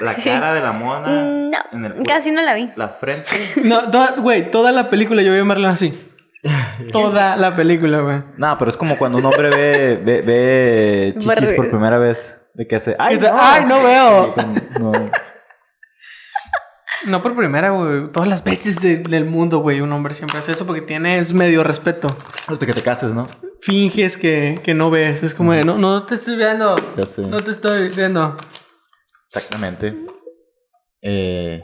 la cara de la mona. Mm, en el No, casi no la vi. La frente. No, toda- güey, toda la película yo vi a Marlene así. Toda la película, güey. No, pero es como cuando un hombre ve, ve, ve chichis por primera vez. De que hace. ¡Ay, no! "Ay, no veo". No. No por primera, güey. Todas las veces de- del mundo, güey, un hombre siempre hace eso porque tienes medio respeto. Hasta que te cases, ¿no? Finges que, que no ves. Es como de, no, no te estoy viendo. Ya sé. No te estoy viendo. Exactamente. Eh,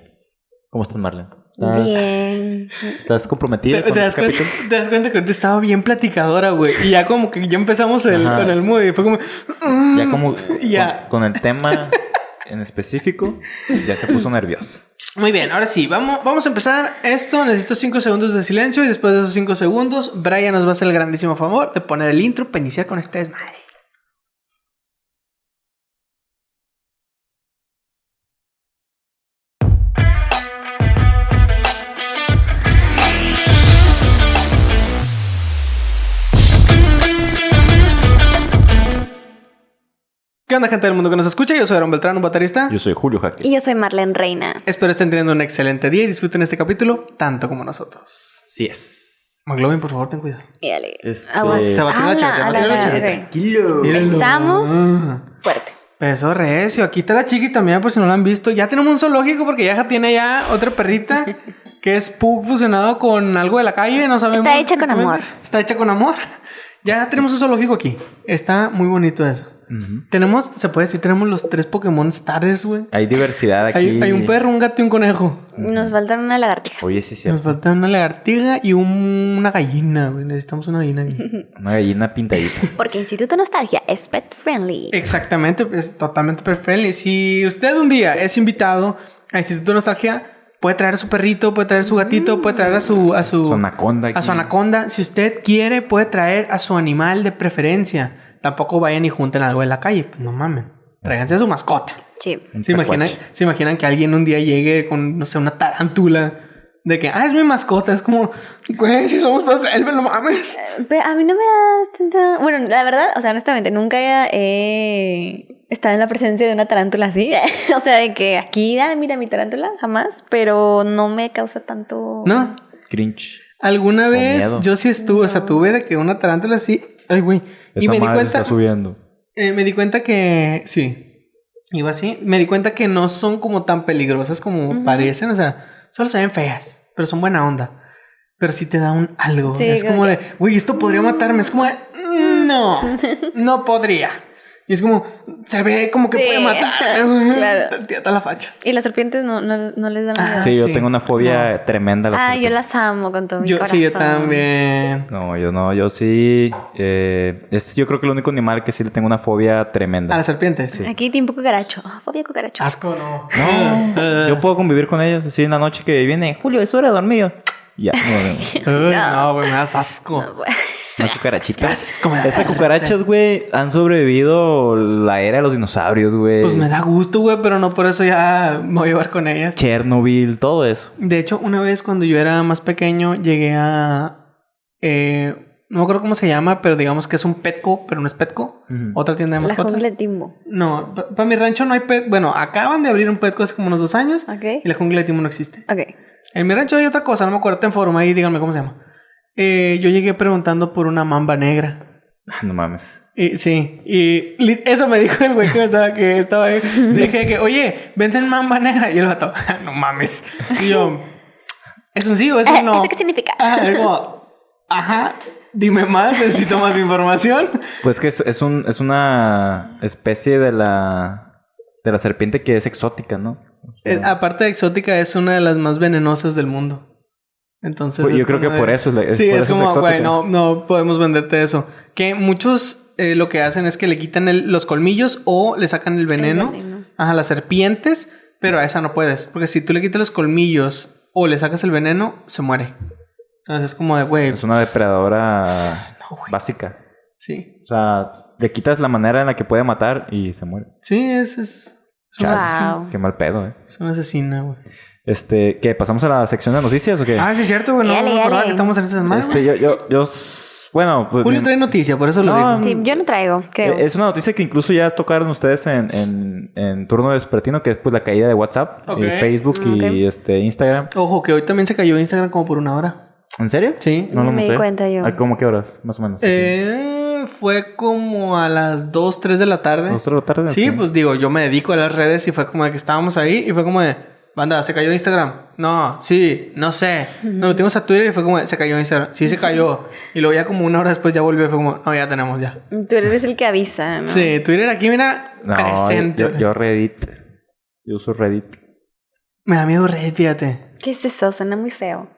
¿Cómo estás, Marlene? ¿Estás, Bien. ¿Estás comprometida Te, con te das este cuenta, capítulo? te das cuenta que ahorita estaba bien platicadora, güey. Y ya como que ya empezamos el, con el mood y fue como... Ya como Ya. Con, con el tema en específico, ya se puso nervioso. Muy bien, ahora sí, vamos, vamos a empezar esto. Necesito 5 segundos de silencio y después de esos 5 segundos, Brian nos va a hacer el grandísimo favor de poner el intro para iniciar con este desmadre. ¿Qué onda, gente del mundo que nos escucha? Yo soy Aaron Beltrán, un baterista. Yo soy Julio Jaque. Y yo soy Marlene Reina. Espero estén teniendo un excelente día y disfruten este capítulo tanto como nosotros. Sí es. McLovin, por favor, ten cuidado. Y dale. Este- Aguas. Se batió la chava, se ala, batió la ok. Tranquilo. Empezamos. Ah. Fuerte. Peso recio. Aquí está la chiquis también, por si no la han visto. Ya tenemos un zoológico porque ya tiene ya otra perrita que es Pug fusionado con algo de la calle. No sabemos. Está hecha con amor. Está hecha con amor. Ya tenemos un zoológico aquí. Está muy bonito eso. Tenemos, se puede decir, tenemos los tres Pokémon starters, güey. Hay diversidad aquí. Hay, hay un perro, un gato y un conejo. Nos falta una lagartija. Oye, sí, sí. Nos falta una lagartija y un- una gallina, güey. Necesitamos una gallina aquí. Una gallina pintadita. Porque Instituto Nostalgia es pet friendly. Exactamente, es totalmente pet friendly. Si usted un día es invitado a Instituto Nostalgia, puede traer a su perrito, puede traer a su gatito, puede traer a su a su, Su anaconda aquí. a su anaconda. Si usted quiere, puede traer a su animal de preferencia. Tampoco vayan y junten algo en la calle, pues no mamen. Tráiganse a su mascota. Sí. ¿Se imaginan. ¿Se imaginan que alguien un día llegue con, no sé, una tarántula? De que, ah, es mi mascota. Es como, güey, si somos friendly, no mames. Pero a mí no me da tanta... Bueno, la verdad, o sea, honestamente, nunca he estado en la presencia de una tarántula así. o sea, de que aquí, ah, mira mi tarántula, jamás. Pero no me causa tanto... ¿No? Cringe. Alguna vez yo sí estuve, o sea, tuve de que una tarántula así, ay, güey. Y Esa me di madre cuenta, está subiendo. eh, me di cuenta que, sí, iba así, me di cuenta que no son como tan peligrosas como Ujú. parecen, o sea, solo se ven feas, pero son buena onda. Pero sí te da un algo. Sí, es como que- de, güey, esto podría matarme. Es como de, "Mm, no, no podría. Y es como, se ve como que Sí, puede matar. claro. Ata la facha. Y las serpientes no, no, no les da Ah, miedo. Sí, yo sí. tengo una fobia tremenda. a las Ah, yo las amo con todo mi Yo, corazón. sí, yo también. No, yo no, yo sí. eh, es yo creo que el único animal que sí le tengo una fobia tremenda. A las serpientes. Sí. Aquí tiempo cucaracho. Ah, Fobia cucaracho. Asco, no. No, yo puedo convivir con ellos. Así en la noche que viene, Julio, es hora de dormir. Ya, no, no, Ay, No. no, güey, me das asco. No, bueno. Una cucarachita. Qué asco me da. Estas cucarachas, güey, han sobrevivido la era de los dinosaurios, güey. Pues me da gusto, güey, pero no por eso ya me voy a llevar con ellas. Chernobyl, todo eso. De hecho, una vez cuando yo era más pequeño, llegué a. eh, no me acuerdo cómo se llama, pero digamos que es un Petco, pero no es Petco. Otra tienda de La mascotas. de Timbo. No, para mi rancho no hay pet. Bueno, acaban de abrir un Petco hace como unos dos años Ok. y la jungla de Timo no existe. Ok. En mi rancho hay otra cosa, no me acuerdo, en forma ahí, díganme cómo se llama. Eh, yo llegué preguntando por una mamba negra. Ah, No mames. Y, sí, y eso me dijo el güey que estaba, que estaba ahí. Dije que, oye, venden mamba negra. Y el vato, no mames. Y yo, ¿es un sí o es un no? ¿Eso qué significa? Ajá, es como, ajá, dime más, necesito más información. Pues que es, es, un, es una especie de la, de la serpiente que es exótica, ¿no? O sea, Eh, aparte de exótica, es una de las más venenosas del mundo. Entonces. Pues yo es creo que de- por eso es es sí, por es eso es como, güey, no, no podemos venderte eso. Que muchos eh, lo que hacen es que le quitan el- los colmillos o le sacan el veneno. veneno. Ajá, las serpientes, pero a esa no puedes. Porque si tú le quitas los colmillos o le sacas el veneno, se muere. Entonces es como de, güey, Es una depredadora no, básica. Sí. O sea, le quitas la manera en la que puede matar y se muere. Sí, es, es, es asesina. Wow. Qué mal pedo, eh. Es una asesina, güey. Este, ¿qué? ¿Pasamos a la sección de noticias o qué? Ah, sí, es cierto, güey. No Dale, me acordaba dale. que estamos en esta semana. Este, yo, yo, yo Bueno, pues... Julio trae noticia, por eso lo No, digo. Sí, yo no traigo, creo. Eh, Es una noticia que incluso ya tocaron ustedes en, en, en turno vespertino, que es pues la caída de WhatsApp, Ok. y Facebook y este Instagram. Ojo, que hoy también se cayó Instagram como por una hora. ¿En serio? Sí. No lo Me di cuenta yo. ¿A cómo qué horas? Más o menos. Eh, fue como a las 2, 3 de la tarde. ¿Dos, tres de la tarde? Sí, pues digo, yo me dedico a las redes y fue como de que estábamos ahí y fue como de, banda, se cayó Instagram. No, sí, no sé. Nos metimos a Twitter y fue como se cayó Instagram. Sí, se cayó. Y luego ya como una hora después ya volvió y fue como, no, ya tenemos ya. Tú eres el que avisa, ¿no? Sí, Twitter aquí, mira, No, presente. yo, yo Reddit. Yo uso Reddit. Me da miedo Reddit, fíjate. ¿Qué es eso? Suena muy feo.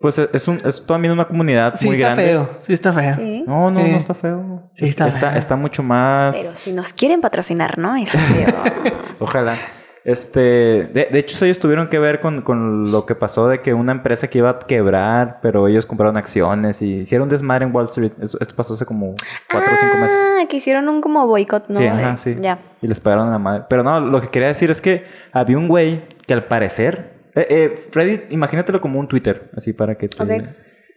Pues es, es un, es también una comunidad Sí muy está grande. feo, sí está feo. Sí. No, no, Sí. no está feo. Sí está está, feo. está mucho más. Pero si nos quieren patrocinar, ¿no? Está feo. Ojalá. Este, de, de hecho, ellos tuvieron que ver con, con lo que pasó de que una empresa que iba a quebrar, pero ellos compraron acciones y hicieron un desmadre en Wall Street. Esto pasó hace como cuatro o cinco meses. Ah, que hicieron un como boicot, ¿no? Sí, ajá, sí. Ya. Y les pagaron a la madre. Pero no, lo que quería decir es que había un güey que al parecer. Eh, eh, Reddit, imagínatelo como un Twitter, así para que te. Ok.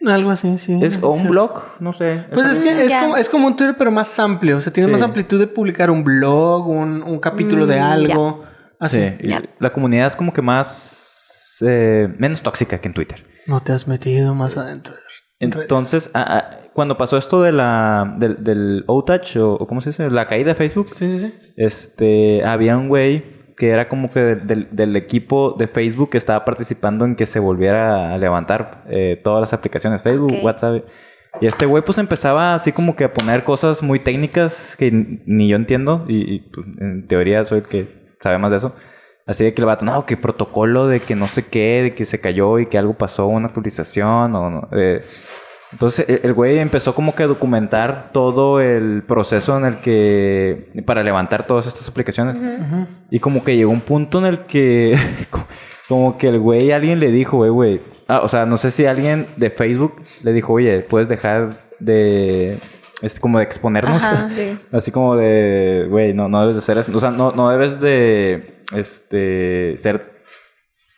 Algo así, sí. Es, o un Sí. blog, no sé. Pues es que es Ya. como, es como un Twitter, pero más amplio. O sea, tienes Sí. más amplitud de publicar un blog, un, un capítulo de Mm, algo. Así. Sí, la comunidad es como que más. eh, menos tóxica que en Twitter. No te has metido más adentro. Entonces, ah, ah, cuando pasó esto de la, del, del outage, o, o ¿cómo se dice? La caída de Facebook, Sí, sí, sí. este, había un güey que era como que del, del- equipo de Facebook que estaba participando en que se volviera a levantar eh, todas las aplicaciones, Facebook, Ok. WhatsApp. Y este güey pues empezaba así como que a poner cosas muy técnicas que ni yo entiendo y, y, pues, en teoría soy el que sabe más de eso. Así de que el vato, no, que protocolo de que no sé qué, de que se cayó y que algo pasó, una actualización o no. eh, entonces el- el güey empezó como que a documentar todo el proceso en el que, para levantar todas estas aplicaciones. Y como que llegó un punto en el que, como que el güey, alguien le dijo, güey, güey, ah, o sea, no sé si alguien de Facebook le dijo, oye, puedes dejar de, es como de exponernos. Ajá, sí. Así como de, güey, no, no debes de ser eso. O sea, no, no debes de, este, ser,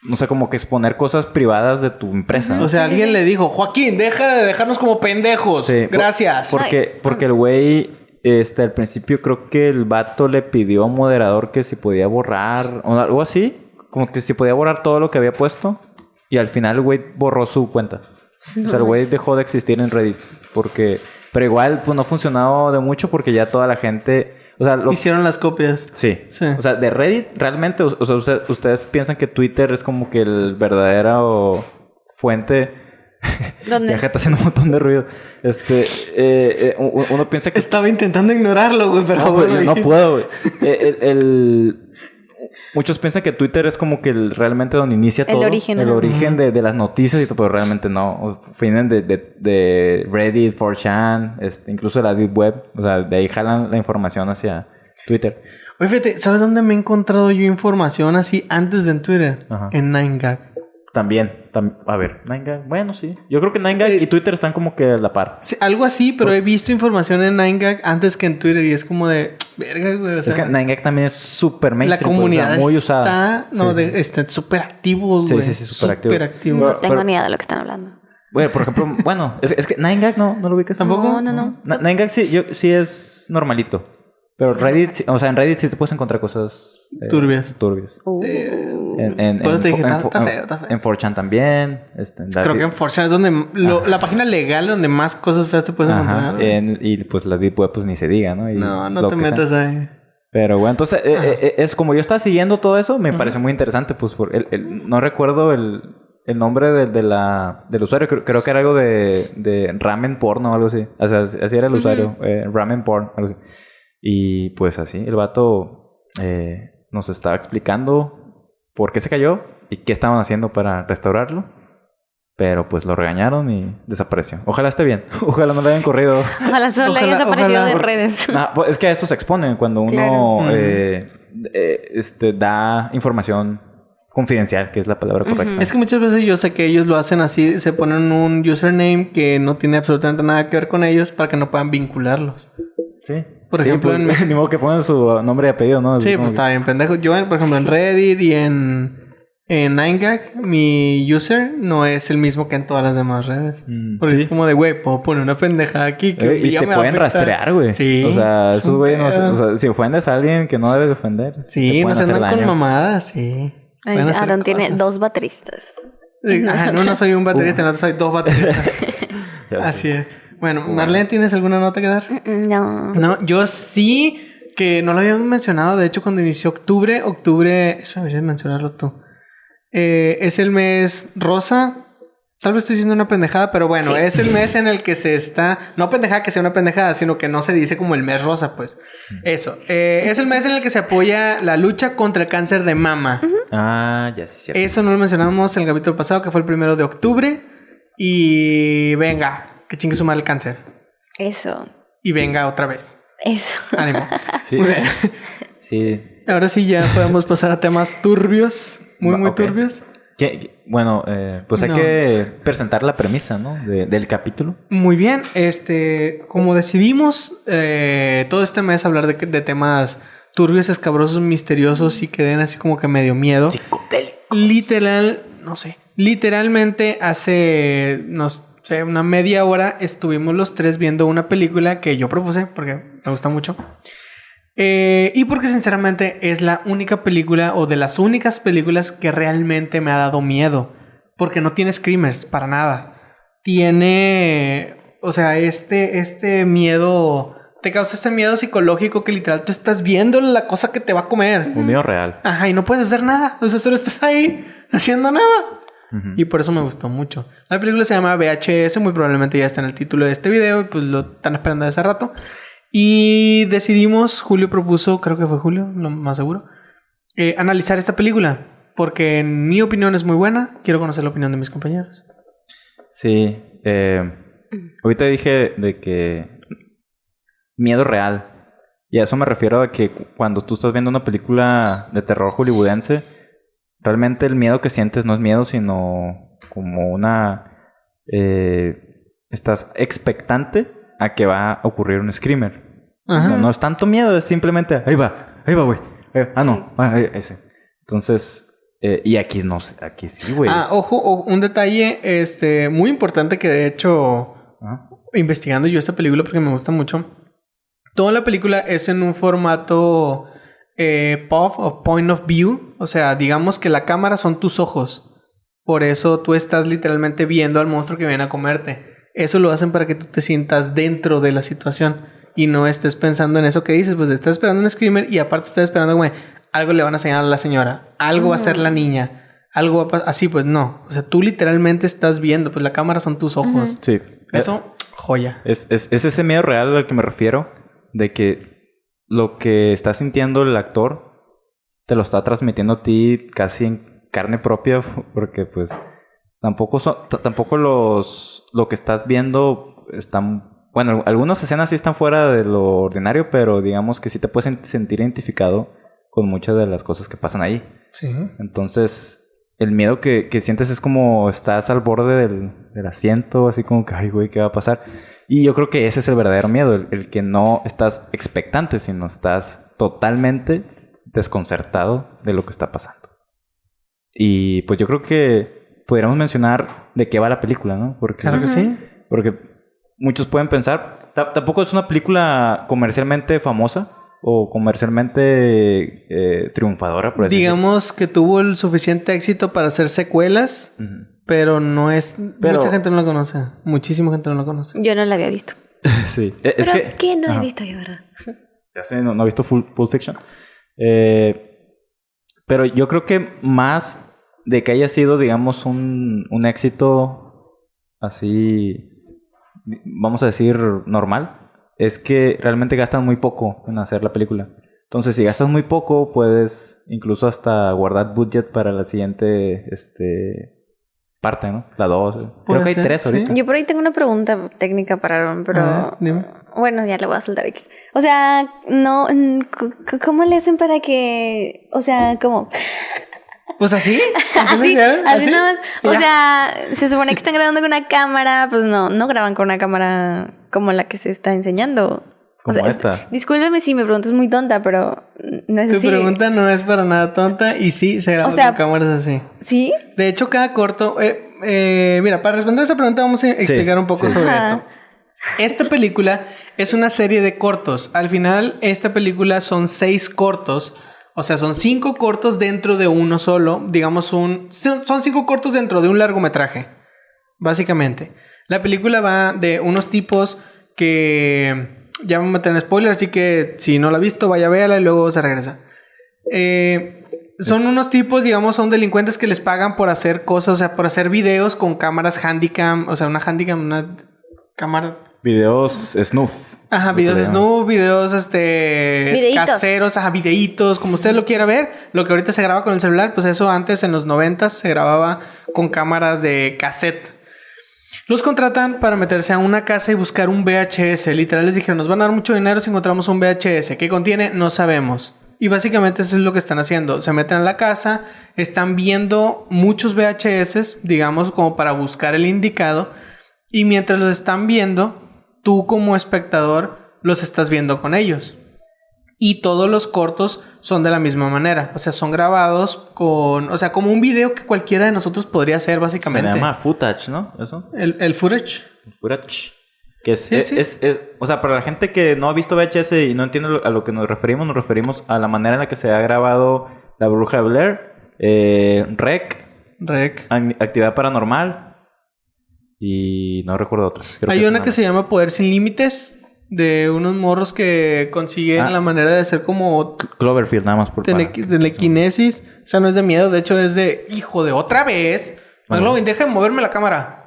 no sé, como que exponer cosas privadas de tu empresa. O sea, alguien sí. le dijo, Joaquín, deja de dejarnos como pendejos. Sí, por- Gracias. Porque, porque el güey, este, al principio creo que el vato le pidió a un moderador que si podía borrar o algo así, como que si podía borrar todo lo que había puesto y al final el güey borró su cuenta. O sea, el güey dejó de existir en Reddit porque, pero igual pues no ha funcionado de mucho porque ya toda la gente, o sea, lo, Hicieron las copias. sí, Sí. o sea, de Reddit realmente, o, o sea, usted- ustedes piensan que Twitter es como que el verdadero fuente ¿Dónde? ya está haciendo un montón de ruido. Este, eh, eh, uno piensa que Estaba intentando ignorarlo, güey, pero no, no puedo, güey. Eh, el- el- Muchos piensan que Twitter es como que el- realmente donde inicia El todo. origen, El origen de, de las noticias y todo, pero realmente no. Vienen de, de, de Reddit, 4chan, este, incluso la Deep Web. O sea, de ahí jalan la información hacia Twitter. Oye, fíjate, ¿sabes dónde me he encontrado yo información así antes de en Twitter? Ajá. En 9gag. También, tam- a ver, 9gag, bueno, sí. Yo creo que 9gag Sí. y Twitter están como que a la par. Sí, algo así, pero he visto información en 9gag antes que en Twitter y es como de, verga, güey, o sea, es que 9gag también es súper la mainstream. pues, o sea, comunidad muy está, usada. no, Sí. de, está súper activo, Sí, güey. sí, sí, súper activo. Súper activo. No Pero- tengo pero- ni idea de lo que están hablando. Bueno, por ejemplo, bueno, es, es que 9gag no, no lo ubicas. ¿Tampoco? No, no, no. 9gag sí, yo, sí es normalito. Pero Reddit, sí- o sea, en Reddit sí te puedes encontrar cosas eh, Turbias. turbias. Uh, En, en, Por eso en, te dije, en- está- está en- feo, está feo. en 4chan también. Este, en Creo que en 4chan es donde lo- la página legal donde más cosas feas te puedes Ajá, encontrar. en- y pues la Deep Web, pues ni se diga, ¿no? Y no, no lo te sea. metas ahí. Pero bueno, entonces, eh, eh, es como yo estaba siguiendo todo eso, me pareció muy interesante, pues, por el, el- no recuerdo el, el nombre de, de la, del usuario, creo, creo que era algo de, de ramen porno o algo así. O sea, así era el usuario, eh, ramen porn, algo así. Y pues así, el vato eh, nos estaba explicando por qué se cayó y qué estaban haciendo para restaurarlo. Pero pues lo regañaron y desapareció. Ojalá esté bien. Ojalá no le hayan corrido. Ojalá solo haya Ojalá- desaparecido ojalá. de redes. Pues es que a eso se expone cuando uno Claro. eh, eh, este, da información confidencial, que es la palabra correcta. Es que muchas veces yo sé que ellos lo hacen así, se ponen un username que no tiene absolutamente nada que ver con ellos para que no puedan vincularlos. Sí. Por Sí, ejemplo, pues, en- ni modo que pongan su nombre y apellido, ¿no? Sí, pues que- está bien pendejo. Yo, por ejemplo, en Reddit y en en 9gag, mi user no es el mismo que en todas las demás redes. Mm, Porque sí. es como de, güey, puedo poner una pendejada aquí que Eh, y te me va a pueden rastrear, güey. Sí, O sea, es esos un güey, no o sea, si ofendes a alguien que no debes ofender. Sí, no se andan con mamadas, sí. Ay, Aaron tiene dos bateristas. Sí, ajá, no, no soy un baterista, no soy dos bateristas. Así es. Bueno, Marlene, ¿tienes alguna nota que dar? No. No, yo sí, que no lo habíamos mencionado. De hecho, cuando inició octubre, octubre, eso deberías mencionarlo tú. Eh, es el mes rosa. Tal vez estoy diciendo una pendejada, pero bueno, Sí. es el mes en el que se está. No pendejada que sea una pendejada, sino que no se dice como el mes rosa, pues. Eso. Eh, es el mes en el que se apoya la lucha contra el cáncer de mama. Ah, ya sí, cierto. Eso no lo mencionamos en el capítulo pasado, que fue el primero de octubre. Y venga, que chingue su madre el cáncer. Eso. Y venga otra vez. Eso. Ánimo. Sí, Muy bien. sí. Ahora sí ya podemos pasar a temas turbios, muy muy turbios. ¿Qué- qué- Bueno, eh, pues hay No. que presentar la premisa, ¿no? De- del capítulo. Muy bien, este, como decidimos eh, todo este mes hablar de, de temas turbios, escabrosos, misteriosos y que den así como que medio miedo. Literal, no sé, literalmente hace, no sé, una media hora estuvimos los tres viendo una película que yo propuse porque me gusta mucho. Eh, y porque sinceramente es la única película o de las únicas películas que realmente me ha dado miedo. Porque no tiene screamers, para nada. Tiene, o sea, este, este miedo, te causa este miedo psicológico que literal tú estás viendo la cosa que te va a comer. Un miedo real. Ajá, y no puedes hacer nada. O sea, solo estás ahí haciendo nada. Ujú. Y por eso me gustó mucho. La película se llama VHS, muy probablemente ya está en el título de este video, y pues lo están esperando desde hace rato. Y decidimos, Julio propuso, creo que fue Julio, lo más seguro, eh, analizar esta película. Porque en mi opinión es muy buena. Quiero conocer la opinión de mis compañeros. Sí. eh, ahorita dije de que miedo real. Y a eso me refiero a que cu- cuando tú estás viendo una película de terror hollywoodense, realmente el miedo que sientes no es miedo, sino como una... eh, estás expectante a que va a ocurrir un screamer. Ajá. No, no es tanto miedo, es simplemente, ahí va, ahí va, güey. Eh, ah, no, ah, eh, ese. Entonces, eh, y aquí no, sé, aquí sí, güey. Ah, ojo, un detalle este, muy importante que de hecho investigando yo esta película porque me gusta mucho. Toda la película es en un formato eh, POV o Point of View. O sea, digamos que la cámara son tus ojos. Por eso tú estás literalmente viendo al monstruo que viene a comerte. Eso lo hacen para que tú te sientas dentro de la situación y no estés pensando en eso que dices. Pues estás esperando un screamer y aparte estás esperando, güey, algo le van a enseñar a la señora, algo va a hacer la niña, algo va a pasar. Así, pues no. O sea, tú literalmente estás viendo, pues la cámara son tus ojos. Sí. Eso, joya. Es, es, es ese miedo real al que me refiero, de que lo que está sintiendo el actor te lo está transmitiendo a ti casi en carne propia, porque pues tampoco son, tampoco los lo que estás viendo están bueno, algunas escenas sí están fuera de lo ordinario, pero digamos que sí te puedes sen- sentir identificado con muchas de las cosas que pasan ahí. Sí. Entonces, el miedo que, que sientes es como estás al borde del, del asiento, así como que, ay, güey, ¿qué va a pasar? Y yo creo que ese es el verdadero miedo, el, el que no estás expectante, sino estás totalmente desconcertado de lo que está pasando. Y pues yo creo que podríamos mencionar de qué va la película, ¿no? Porque, Claro que sí. porque muchos pueden pensar, ta- tampoco es una película comercialmente famosa o comercialmente eh, triunfadora, por. Digamos que tuvo el suficiente éxito para hacer secuelas, Ujú. Pero no es. Pero- Mucha gente no la conoce. Muchísima gente no la conoce. Yo no la había visto. Sí, e- es Pero que... ¿qué no Ajá. he visto yo, verdad? Ya sé, no, no he visto Full, Pulp Fiction. Eh, pero yo creo que más de que haya sido, digamos, un, un éxito así, vamos a decir, normal, es que realmente gastan muy poco en hacer la película. Entonces, si gastas muy poco, puedes incluso hasta guardar budget para la siguiente este, parte, ¿no? La 2. Creo Puede que hay ser, tres sí. ahorita. Yo por ahí tengo una pregunta técnica para Aaron, pero... Dime. Bueno, ya le voy a soltar X. O sea, no... ¿Cómo le hacen para que... O sea, como... Pues así. Así, Así, así O ya. sea, se supone que están grabando con una cámara, pues no, no graban con una cámara como la que se está enseñando. Como O sea, esta. Discúlpeme si mi pregunta es muy tonta, pero no es Tu así. pregunta no es para nada tonta y sí, se graba O sea- con cámaras así. ¿Sí? De hecho, cada corto... eh, eh, mira, para responder esa pregunta vamos a explicar un poco sí. sobre Ajá. esto. Esta película es una serie de cortos. Al final, esta película son seis cortos. O sea, son cinco cortos dentro de uno solo. Digamos, un, son cinco cortos dentro de un largometraje. Básicamente. La película va de unos tipos que... Ya vamos a meter en spoiler, así que si no la ha visto, vaya a verla y luego se regresa. Eh, son unos tipos, digamos, son delincuentes que les pagan por hacer cosas, o sea, por hacer videos con cámaras handicam, o sea, una handicam, una cámara Videos snuff. Ajá, videos. Snoop, videos este Videitos. caseros, ajá, videitos, como usted lo quiera ver. Lo que ahorita se graba con el celular, pues eso antes en los 90 se grababa con cámaras de cassette. Los contratan para meterse a una casa y buscar un VHS. Literal les dijeron, nos van a dar mucho dinero si encontramos un VHS. ¿Qué contiene? No sabemos. Y básicamente eso es lo que están haciendo. Se meten a la casa, están viendo muchos VHS, digamos, como para buscar el indicado. Y mientras los están viendo, tú como espectador los estás viendo con ellos. Y todos los cortos son de la misma manera. O sea, son grabados con... O sea, como un video que cualquiera de nosotros podría hacer, Se básicamente. llama footage, ¿no? Eso. El, el footage. Footage. Que es, Sí, es, sí. es- es- o sea, para la gente que no ha visto VHS y no entiende a lo que nos referimos, nos referimos a la manera en la que se ha grabado La Bruja de Blair, eh, Rec, Rec. Ac- Actividad Paranormal y no recuerdo otros. Creo Hay una que se llama Poder Sin Límites. De unos morros que consiguen Ah. la manera de hacer como Cloverfield, nada más por tele- para- telequinesis. O sea, no es de miedo. De hecho, es de... Hijo de otra vez. McLovin, deja de moverme la cámara.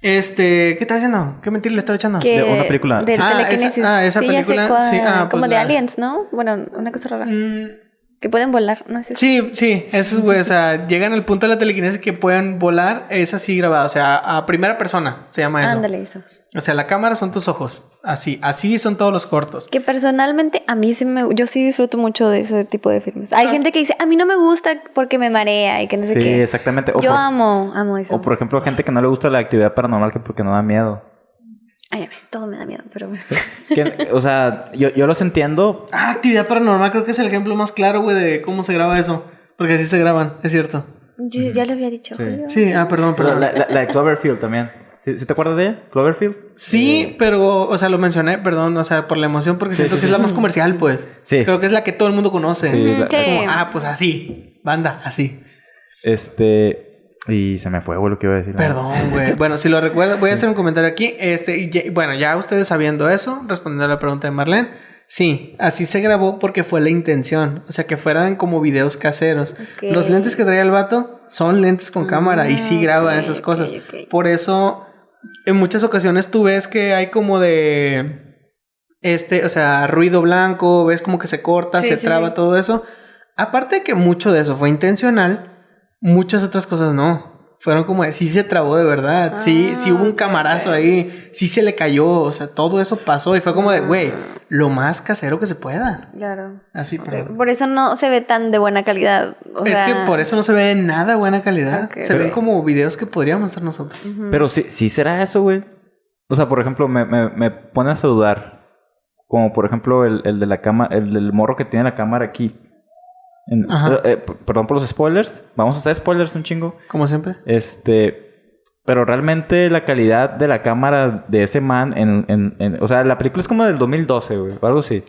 Este... ¿Qué estás haciendo? ¿Qué mentira le estaba echando? Que De una película. De Ah, telequinesis. esa- ah, esa Sí, película, cuál- sí, ah, pues como de la- aliens, ¿no? Bueno, una cosa rara. Mm, Que pueden volar, no sé. Sí, sí, esos güey, o sea, llegan al punto de la telequinesis que pueden volar, es así grabado, o sea, a primera persona se llama eso. Ándale, eso. O sea, la cámara son tus ojos, así, así son todos los cortos. Que personalmente a mí sí me, yo sí disfruto mucho de ese tipo de filmes. Hay Ah. gente que dice, a mí no me gusta porque me marea y que no sé Sí, qué. exactamente. O Yo por, amo, amo eso. o por ejemplo, gente que no le gusta la actividad paranormal que porque no da miedo. Ay, a mí todo me da miedo, pero bueno. O sea, yo, yo los entiendo. Ah, actividad paranormal, creo que es el ejemplo más claro, güey, de cómo se graba eso. Porque así se graban, es cierto. Yo ya lo había dicho. Sí. Sí, ah, perdón, Pero perdón. la, la- la de Cloverfield también. ¿Sí, te acuerdas de ella? ¿Cloverfield? Sí, pero, o sea, lo mencioné, perdón, o sea, por la emoción, porque siento que es la más comercial, pues. Sí. Creo que es la que todo el mundo conoce. Sí, la- que- Como, ah, pues así, banda, así. Este. Y se me fue, güey, lo que iba a decir. Perdón, güey. Bueno, si lo recuerdo, voy a hacer un comentario aquí. Este, y ya- bueno, ya ustedes sabiendo eso, respondiendo a la pregunta de Marlene, sí, así se grabó porque fue la intención. O sea, que fueran como videos caseros. Los lentes que traía el vato son lentes con cámara y sí Ah, graban esas cosas. Por eso, en muchas ocasiones tú ves que hay como de. Este, o sea, ruido blanco, ves como que se corta, Sí, se sí, traba sí. todo eso. Aparte de que mucho de eso fue intencional, muchas otras cosas no. Fueron como de, sí se trabó de verdad, sí, sí hubo un Ah, camarazo ahí, sí se le cayó, o sea, todo eso pasó y fue como de, güey, Ah. lo más casero que se pueda. Claro. Así, perdón. Por eso no se ve tan de buena calidad. o es sea, que por eso no se ve nada buena calidad. Se ven como videos que podríamos hacer nosotros. Pero sí, sí será eso, güey. O sea, por ejemplo, me, me, me pones a dudar. Como por ejemplo el, el de la cámara, el del morro que tiene la cámara aquí. En- eh, perdón por los spoilers. Vamos a hacer spoilers un chingo. Como siempre. Este. Pero realmente la calidad de la cámara de ese man en, en, en- o sea, la película es como del 2012, güey, o algo así.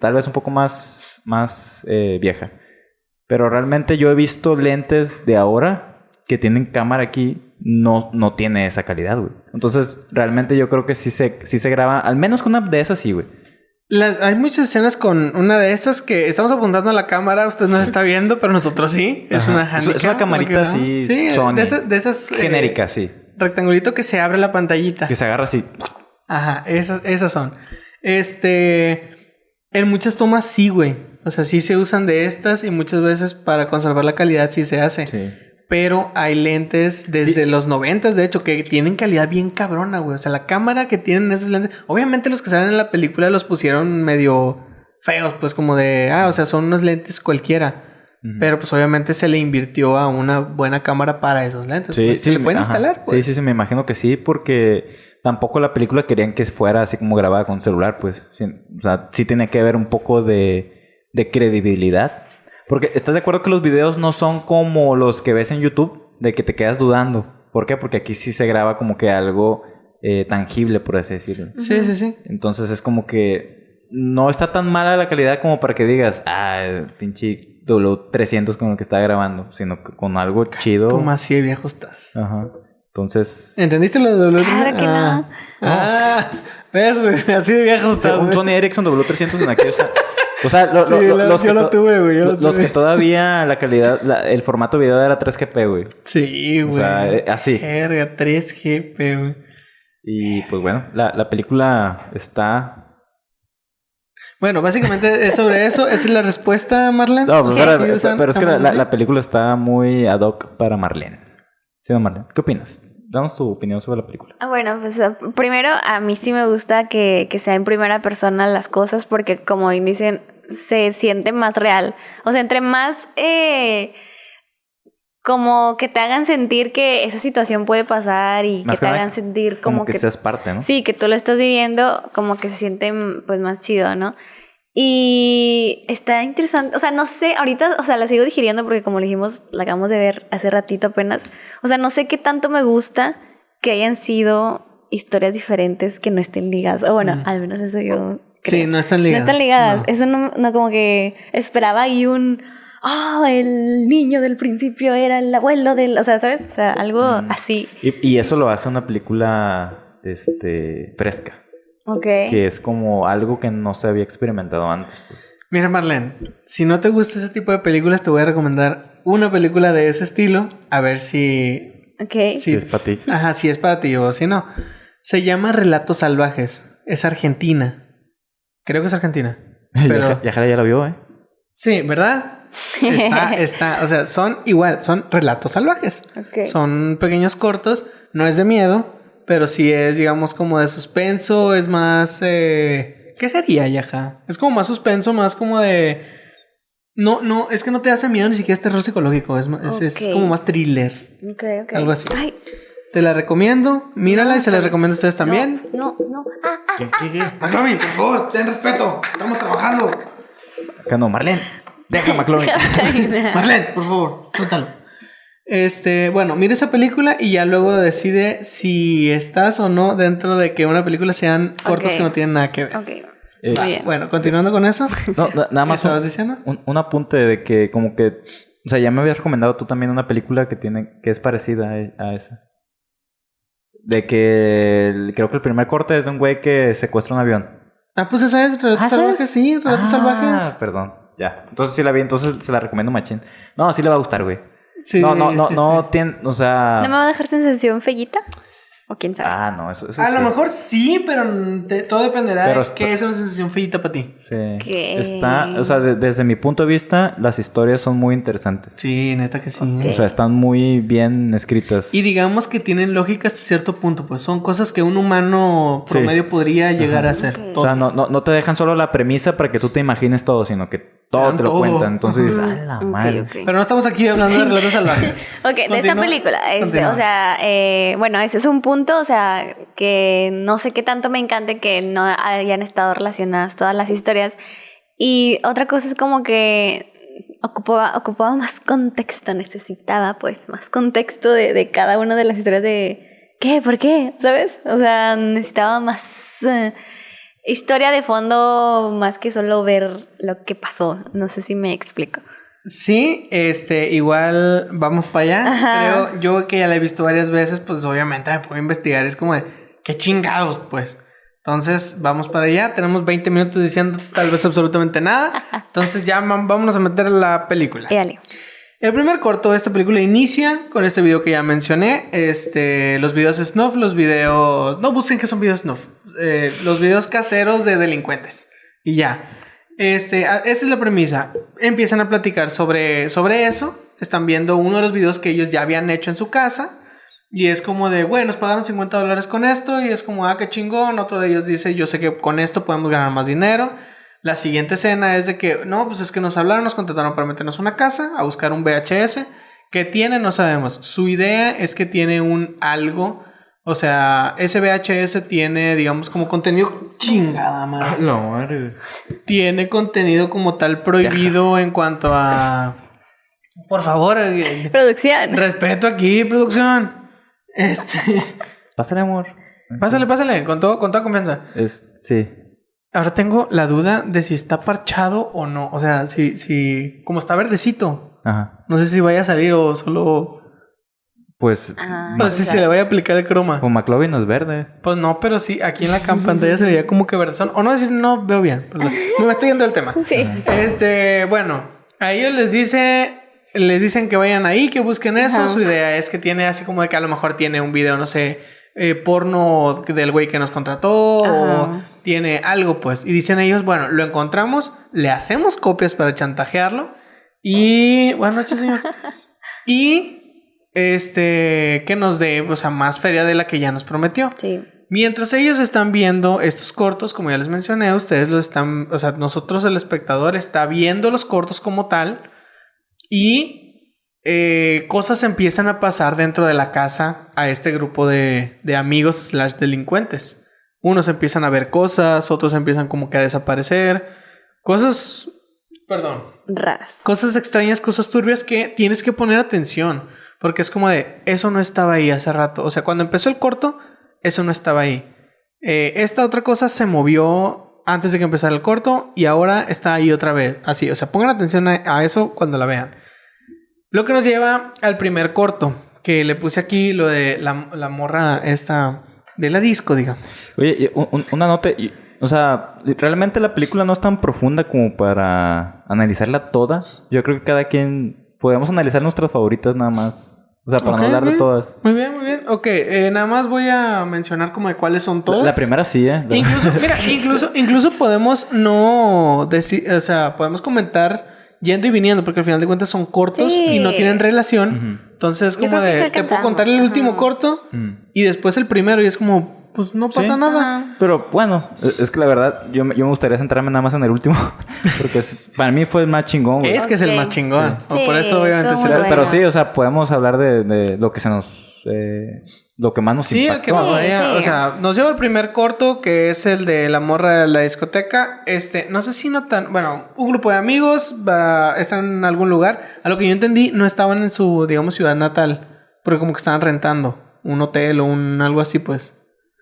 Tal vez un poco más, más eh, vieja. Pero realmente yo he visto lentes de ahora que tienen cámara aquí, no, no tiene esa calidad, güey. Entonces, realmente yo creo que sí se, sí se graba, al menos con una de esas sí, güey. Las- hay muchas escenas con una de estas que estamos apuntando a la cámara, usted no está viendo, pero nosotros sí. Es Ajá. una Es- es handicap. una camarita así, Sí, Sony. de esas, de esas eh, Genérica, sí. rectangulito que se abre la pantallita. Que se agarra así. Ajá, esas, esas son. Este. En muchas tomas sí, güey. O sea, sí se usan de estas y muchas veces para conservar la calidad sí se hace. Sí. Pero hay lentes desde los noventas, de hecho, que tienen calidad bien cabrona, güey. O sea, la cámara que tienen esos lentes. Obviamente los que salen en la película los pusieron medio feos, pues como de, ah, o sea, son unos lentes cualquiera. Pero pues obviamente se le invirtió a una buena cámara para esos lentes. Sí, pues. sí. ¿Se le pueden ajá. instalar? Pues? Sí, sí, sí, me imagino que sí, porque tampoco la película querían que fuera así como grabada con celular, pues. O sea, sí tiene que haber un poco de, de credibilidad. Porque estás de acuerdo que los videos no son como los que ves en YouTube, de que te quedas dudando. ¿Por qué? Porque aquí sí se graba como que algo eh, tangible, por así decirlo. Sí, sí, sí. Entonces es como que no está tan mala la calidad como para que digas, ah, el pinche W300 con el que está grabando, sino que con algo chido. ¿Cómo así de viejo estás? Ajá. Entonces, ¿Entendiste lo de W300? Claro que ah. no. Ah, ves, güey, así de viejo estás, un. Sony Ericsson W300 en aquellos... O sea, lo- Sí, lo- lo- los, yo que lo to- tuve, güey, yo los tuve. que todavía la calidad, la- el formato video era 3GP, güey. Sí, O güey. sea, eh, así. Verga, 3GP, güey. Y pues bueno, la, la película está... Bueno, básicamente es sobre eso. ¿Esa es la respuesta, Marlene? No, pues, Sí, pero, sí, usan pero es que la, la- película está muy ad hoc para Marlene. Sí, no, Marlene. ¿Qué opinas? Danos tu opinión sobre la película. Ah, Bueno, pues eh, primero a mí sí me gusta que, que sea en primera persona las cosas porque como dicen, se siente más real. O sea, entre más eh, como que te hagan sentir que esa situación puede pasar y Más que te que hagan sentir Como, como, que, que, seas parte, ¿no? sí, que tú lo estás viviendo, como que se siente pues más chido, ¿no? Y está interesante, o sea, no sé, ahorita, o sea, la sigo digiriendo porque como dijimos, la acabamos de ver hace ratito apenas, o sea, no sé qué tanto me gusta que hayan sido historias diferentes que no estén ligadas, o bueno, Mm. al menos eso yo Sí, no están No ligadas. están ligadas, No. eso no, no como que esperaba ahí un, ah, el niño del principio era el abuelo del, o sea, ¿sabes? O sea, algo Mm. así, Y, y eso lo hace una película este, fresca. ok. Que es como algo que no se había experimentado antes. pues. Mira, Marlene, si no te gusta ese tipo de películas, te voy a recomendar una película de ese estilo. A ver si. Ok. Si es para ti. Ajá, si es para ti o si no. Se llama Relatos Salvajes. Es argentina. Creo que es argentina. Pero- Ya, Yajara ya la vio, ¿eh? Sí, ¿verdad? Está, está, o sea, son igual, son relatos salvajes. Ok. Son pequeños cortos, no es de miedo, pero sí es, digamos, como de suspenso, es más... Eh... ¿Qué sería, Yaja? Es como más suspenso, más como de... No, no, es que no te hace miedo ni siquiera es terror psicológico, es, es, como más thriller. Ok, ok. Algo así. Ay, Te la recomiendo, mírala y se la recomiendo a ustedes también. no, no. Ah, ah. ¿Qué, qué, qué? McLovin, por favor, ten respeto, estamos trabajando. Acá no, Marlene. Deja McLovin. Marlene, por favor, suéltalo. Este, bueno, mira esa película y ya luego decide si estás o no dentro de que una película sean cortos Ok. que no tienen nada que ver. Ok. Eh, Muy bien. Bueno, continuando con eso. no, na- nada ¿Qué más estabas un, diciendo? un, un apunte de que como que... O sea, ya me habías recomendado tú también una película que tiene que es parecida a, a esa. De que el- creo que el primer corte es de un güey que secuestra un avión. Ah, pues esa es Relatos Ah, ¿sabes? Salvajes, sí, Relatos Ah, Salvajes. perdón. Ya. Entonces sí la vi, entonces se la recomiendo machín. No, sí le va a gustar, güey. Sí, no, no, no, sí, no sí. tiene, o sea... ¿No me va a dejar sensación fellita? ¿O quién sabe? Ah, no, eso, eso A lo mejor sí, pero de- todo dependerá Pero de está- qué es una sensación feita para ti. Sí. Ok. Está, o sea, de- desde mi punto de vista, las historias son muy interesantes. Sí, neta que sí. O sea, están muy bien escritas. Y digamos que tienen lógica hasta cierto punto, pues son cosas que un humano Sí. promedio podría llegar Ajá. a hacer. O sea, no, no, no te dejan solo la premisa para que tú te imagines todo, sino que todo te lo todo. cuentan. Entonces dices, ¡ah, la madre! ok. Pero no estamos aquí hablando de relatos salvajes. Ok, de esta Continúa. película, este, Continúa. o sea, eh, bueno, ese es un punto, o sea, que no sé qué tanto me encante que no hayan estado relacionadas todas las historias. Y otra cosa es como que ocupaba, ocupaba más contexto, necesitaba pues más contexto de, de cada una de las historias de ¿qué? ¿Por qué? ¿Sabes? O sea, necesitaba más eh, historia de fondo más que solo ver lo que pasó. No sé si me explico. Sí, este, igual vamos para allá. Ajá. Creo yo que ya la he visto varias veces, pues obviamente me puedo investigar. Es como de, qué chingados, pues. Entonces, vamos para allá. Tenemos 20 minutos diciendo tal vez absolutamente nada. Entonces, ya vámonos a meter la película. Y dale. El primer corto de esta película inicia con este video que ya mencioné. Este, los videos snuff, los videos. No busquen que son videos snuff. Eh, los videos caseros de delincuentes. Y ya. Este, esa es la premisa. Empiezan a platicar sobre, sobre eso. Están viendo uno de los videos que ellos ya habían hecho en su casa. Y es como de, bueno, nos pagaron 50 dólares con esto. Y es como, ah, qué chingón. Otro de ellos dice, yo sé que con esto podemos ganar más dinero. La siguiente escena es de que, no, pues es que nos hablaron, nos contrataron para meternos una casa, a buscar un VHS. ¿Qué tiene? No sabemos. Su idea es que tiene un algo O sea, ese VHS tiene, digamos, como contenido chingada, madre. No, madre. Tiene contenido como tal prohibido en cuanto a. Por favor, eh, Producción. respeto aquí, producción. Este. Pásale, amor. Pásale, pásale, con, todo, con toda confianza. Es, sí. Ahora tengo la duda de si está parchado o no. O sea, si, si. Como está verdecito. Ajá. No sé si vaya a salir o solo. Pues. Ah, No sé si se le vaya a aplicar el croma. Como McLovin no es verde. Pues no, pero sí, aquí en la pantalla se veía como que verdezón. O no decir, no veo bien. perdón. Me estoy yendo del tema. Sí. Este, bueno, a ellos les dice, les dicen que vayan ahí, que busquen eso. Ajá. Su idea es que tiene así como de que a lo mejor tiene un video, no sé, eh, porno del güey que nos contrató o tiene algo, pues. Y dicen ellos, bueno, lo encontramos, le hacemos copias para chantajearlo y, buenas noches, señor. y, este, que nos dé, o sea, más feria de la que ya nos prometió. Sí. Mientras ellos están viendo estos cortos, como ya les mencioné, ustedes los están, o sea, nosotros el espectador está viendo los cortos como tal y eh, cosas empiezan a pasar dentro de la casa a este grupo de, de amigos slash delincuentes. Unos empiezan a ver cosas, otros empiezan como que a desaparecer, cosas, perdón, Raras. cosas extrañas, cosas turbias que tienes que poner atención. Porque es como de, eso no estaba ahí hace rato. O sea, cuando empezó el corto, eso no estaba ahí. Eh, esta otra cosa se movió antes de que empezara el corto y ahora está ahí otra vez. Así, o sea, pongan atención a, a eso cuando la vean. Lo que nos lleva al primer corto, que le puse aquí lo de la, la morra esta de la disco, digamos. Oye, una nota. o sea, realmente la película no es tan profunda como para analizarla toda. Yo creo que cada quien. Podemos analizar nuestras favoritas nada más. O sea, para no hablar de todas. Muy bien, muy bien. Ok, eh, nada más voy a mencionar como de cuáles son todas. la primera sí, ¿eh? La- Incluso, mira, incluso, incluso podemos no decir, o sea, podemos comentar yendo y viniendo, porque al final de cuentas son cortos Sí. y no tienen relación. Ujú. Entonces, Yo como de, te puedo contar el último corto Mm. y después el primero, y es como, pues no pasa Sí. nada. Ajá. Pero bueno, es es que la verdad, yo, me- yo me gustaría centrarme nada más en el último. Porque es- para mí fue el más chingón, güey. Es que es el más chingón. Sí. O por eso, obviamente, será Pero, el sí, o sea, podemos hablar de, de lo que se nos. eh, lo que más nos Sí, el impactó. que más Sí, vaya. sí. O sea, nos lleva el primer corto, que es el de la morra de la discoteca. Este, no sé si notan. Bueno, un grupo de amigos va, están en algún lugar. A lo que yo entendí, no estaban en su, digamos, ciudad natal. Porque como que estaban rentando un hotel o un algo así, pues.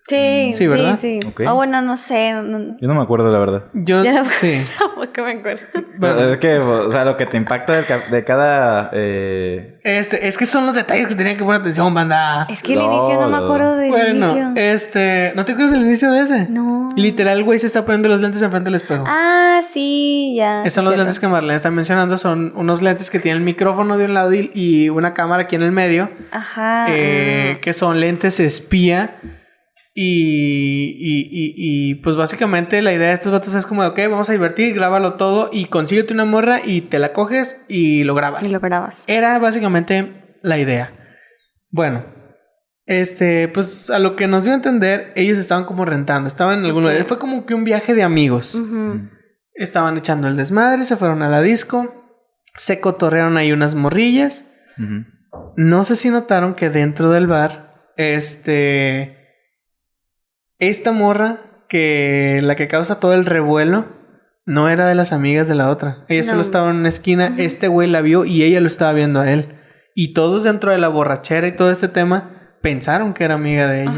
Sí, Sí, ¿verdad? Sí, sí. Ok. O bueno, no sé. no- Yo no me acuerdo, la verdad. Yo, Ya no- sí. Tampoco me acuerdo. Bueno, Es que, o sea, lo que te impacta ca- de, cada. eh, este, es que son los detalles que tenían que poner atención, banda. Es que el No, inicio no me acuerdo del Bueno, inicio. este, ¿no te acuerdas del inicio de ese? No. Literal, güey, se está poniendo los lentes enfrente del espejo. Ah, sí, ya. Esos son los cierto. lentes que Marlene está mencionando. Son unos lentes que tienen el micrófono de un lado y, y una cámara aquí en el medio. Ajá. eh, ah. que son lentes espía. Y, y, y, y, pues básicamente la idea de estos vatos es como, de, ok, vamos a divertir, grábalo todo y consíguete una morra y te la coges y lo grabas. Y lo grabas. Era básicamente la idea. Bueno, este, pues a lo que nos dio a entender, ellos estaban como rentando, estaban en algún lugar. Fue como que un viaje de amigos. Estaban echando el desmadre, se fueron a la disco, se cotorrearon ahí unas morrillas. No sé si notaron que dentro del bar, este, esta morra, que la que causa todo el revuelo, no era de las amigas de la otra. Ella solo estaba en una esquina, este güey la vio y ella lo estaba viendo a él. Y todos dentro de la borrachera y todo este tema pensaron que era amiga de ella.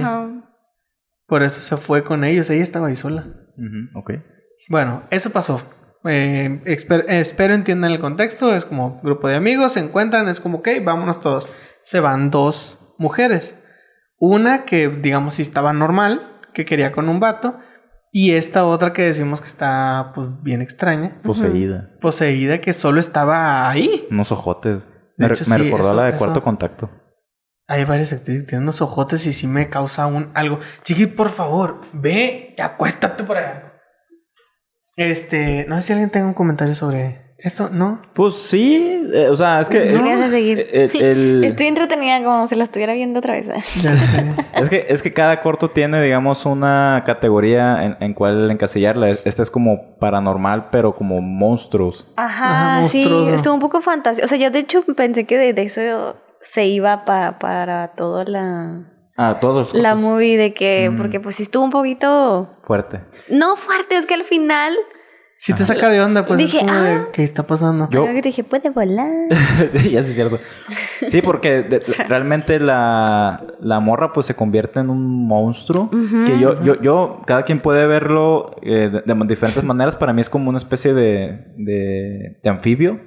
Por eso se fue con ellos, ella estaba ahí sola. Ok. Bueno, eso pasó. Eh, esper- espero entiendan el contexto. Es como grupo de amigos, se encuentran, es como, ok, vámonos todos. Se van dos mujeres. Una que, digamos, sí estaba normal, que quería con un vato. Y esta otra que decimos que está, pues, bien extraña. Poseída. Poseída, que solo estaba ahí. Unos ojotes. De Me, hecho, me sí, recordó eso- a la de eso- cuarto contacto. Hay varias actrices que tienen unos ojotes y sí me causa un algo. Chiqui, por favor, ve y acuéstate por allá. Este, no sé si alguien tenga un comentario sobre esto, ¿no? Pues sí, eh, o sea, es que. Eh, le hace seguir. eh, el- Estoy entretenida como si la estuviera viendo otra vez. Es que, es que cada corto tiene, digamos, una categoría en, en cual encasillarla. Este es como paranormal, pero como monstruos. Ajá, Ajá, sí, estuvo un poco fantasía. O sea, yo de hecho pensé que de, de eso se iba pa- para toda la Ah, todos. la movie de que, Mm. porque pues sí estuvo un poquito, Fuerte. no fuerte, es que al final, Si te saca de onda, pues Dije, es como de, ah. ¿qué está pasando? Yo- que dije, puede volar. sí, ya sí es cierto. Sí, porque de- realmente la, la morra pues se convierte en un monstruo. Que yo, yo, yo, cada quien puede verlo eh, de, de diferentes maneras. Para mí es como una especie de, de, de anfibio.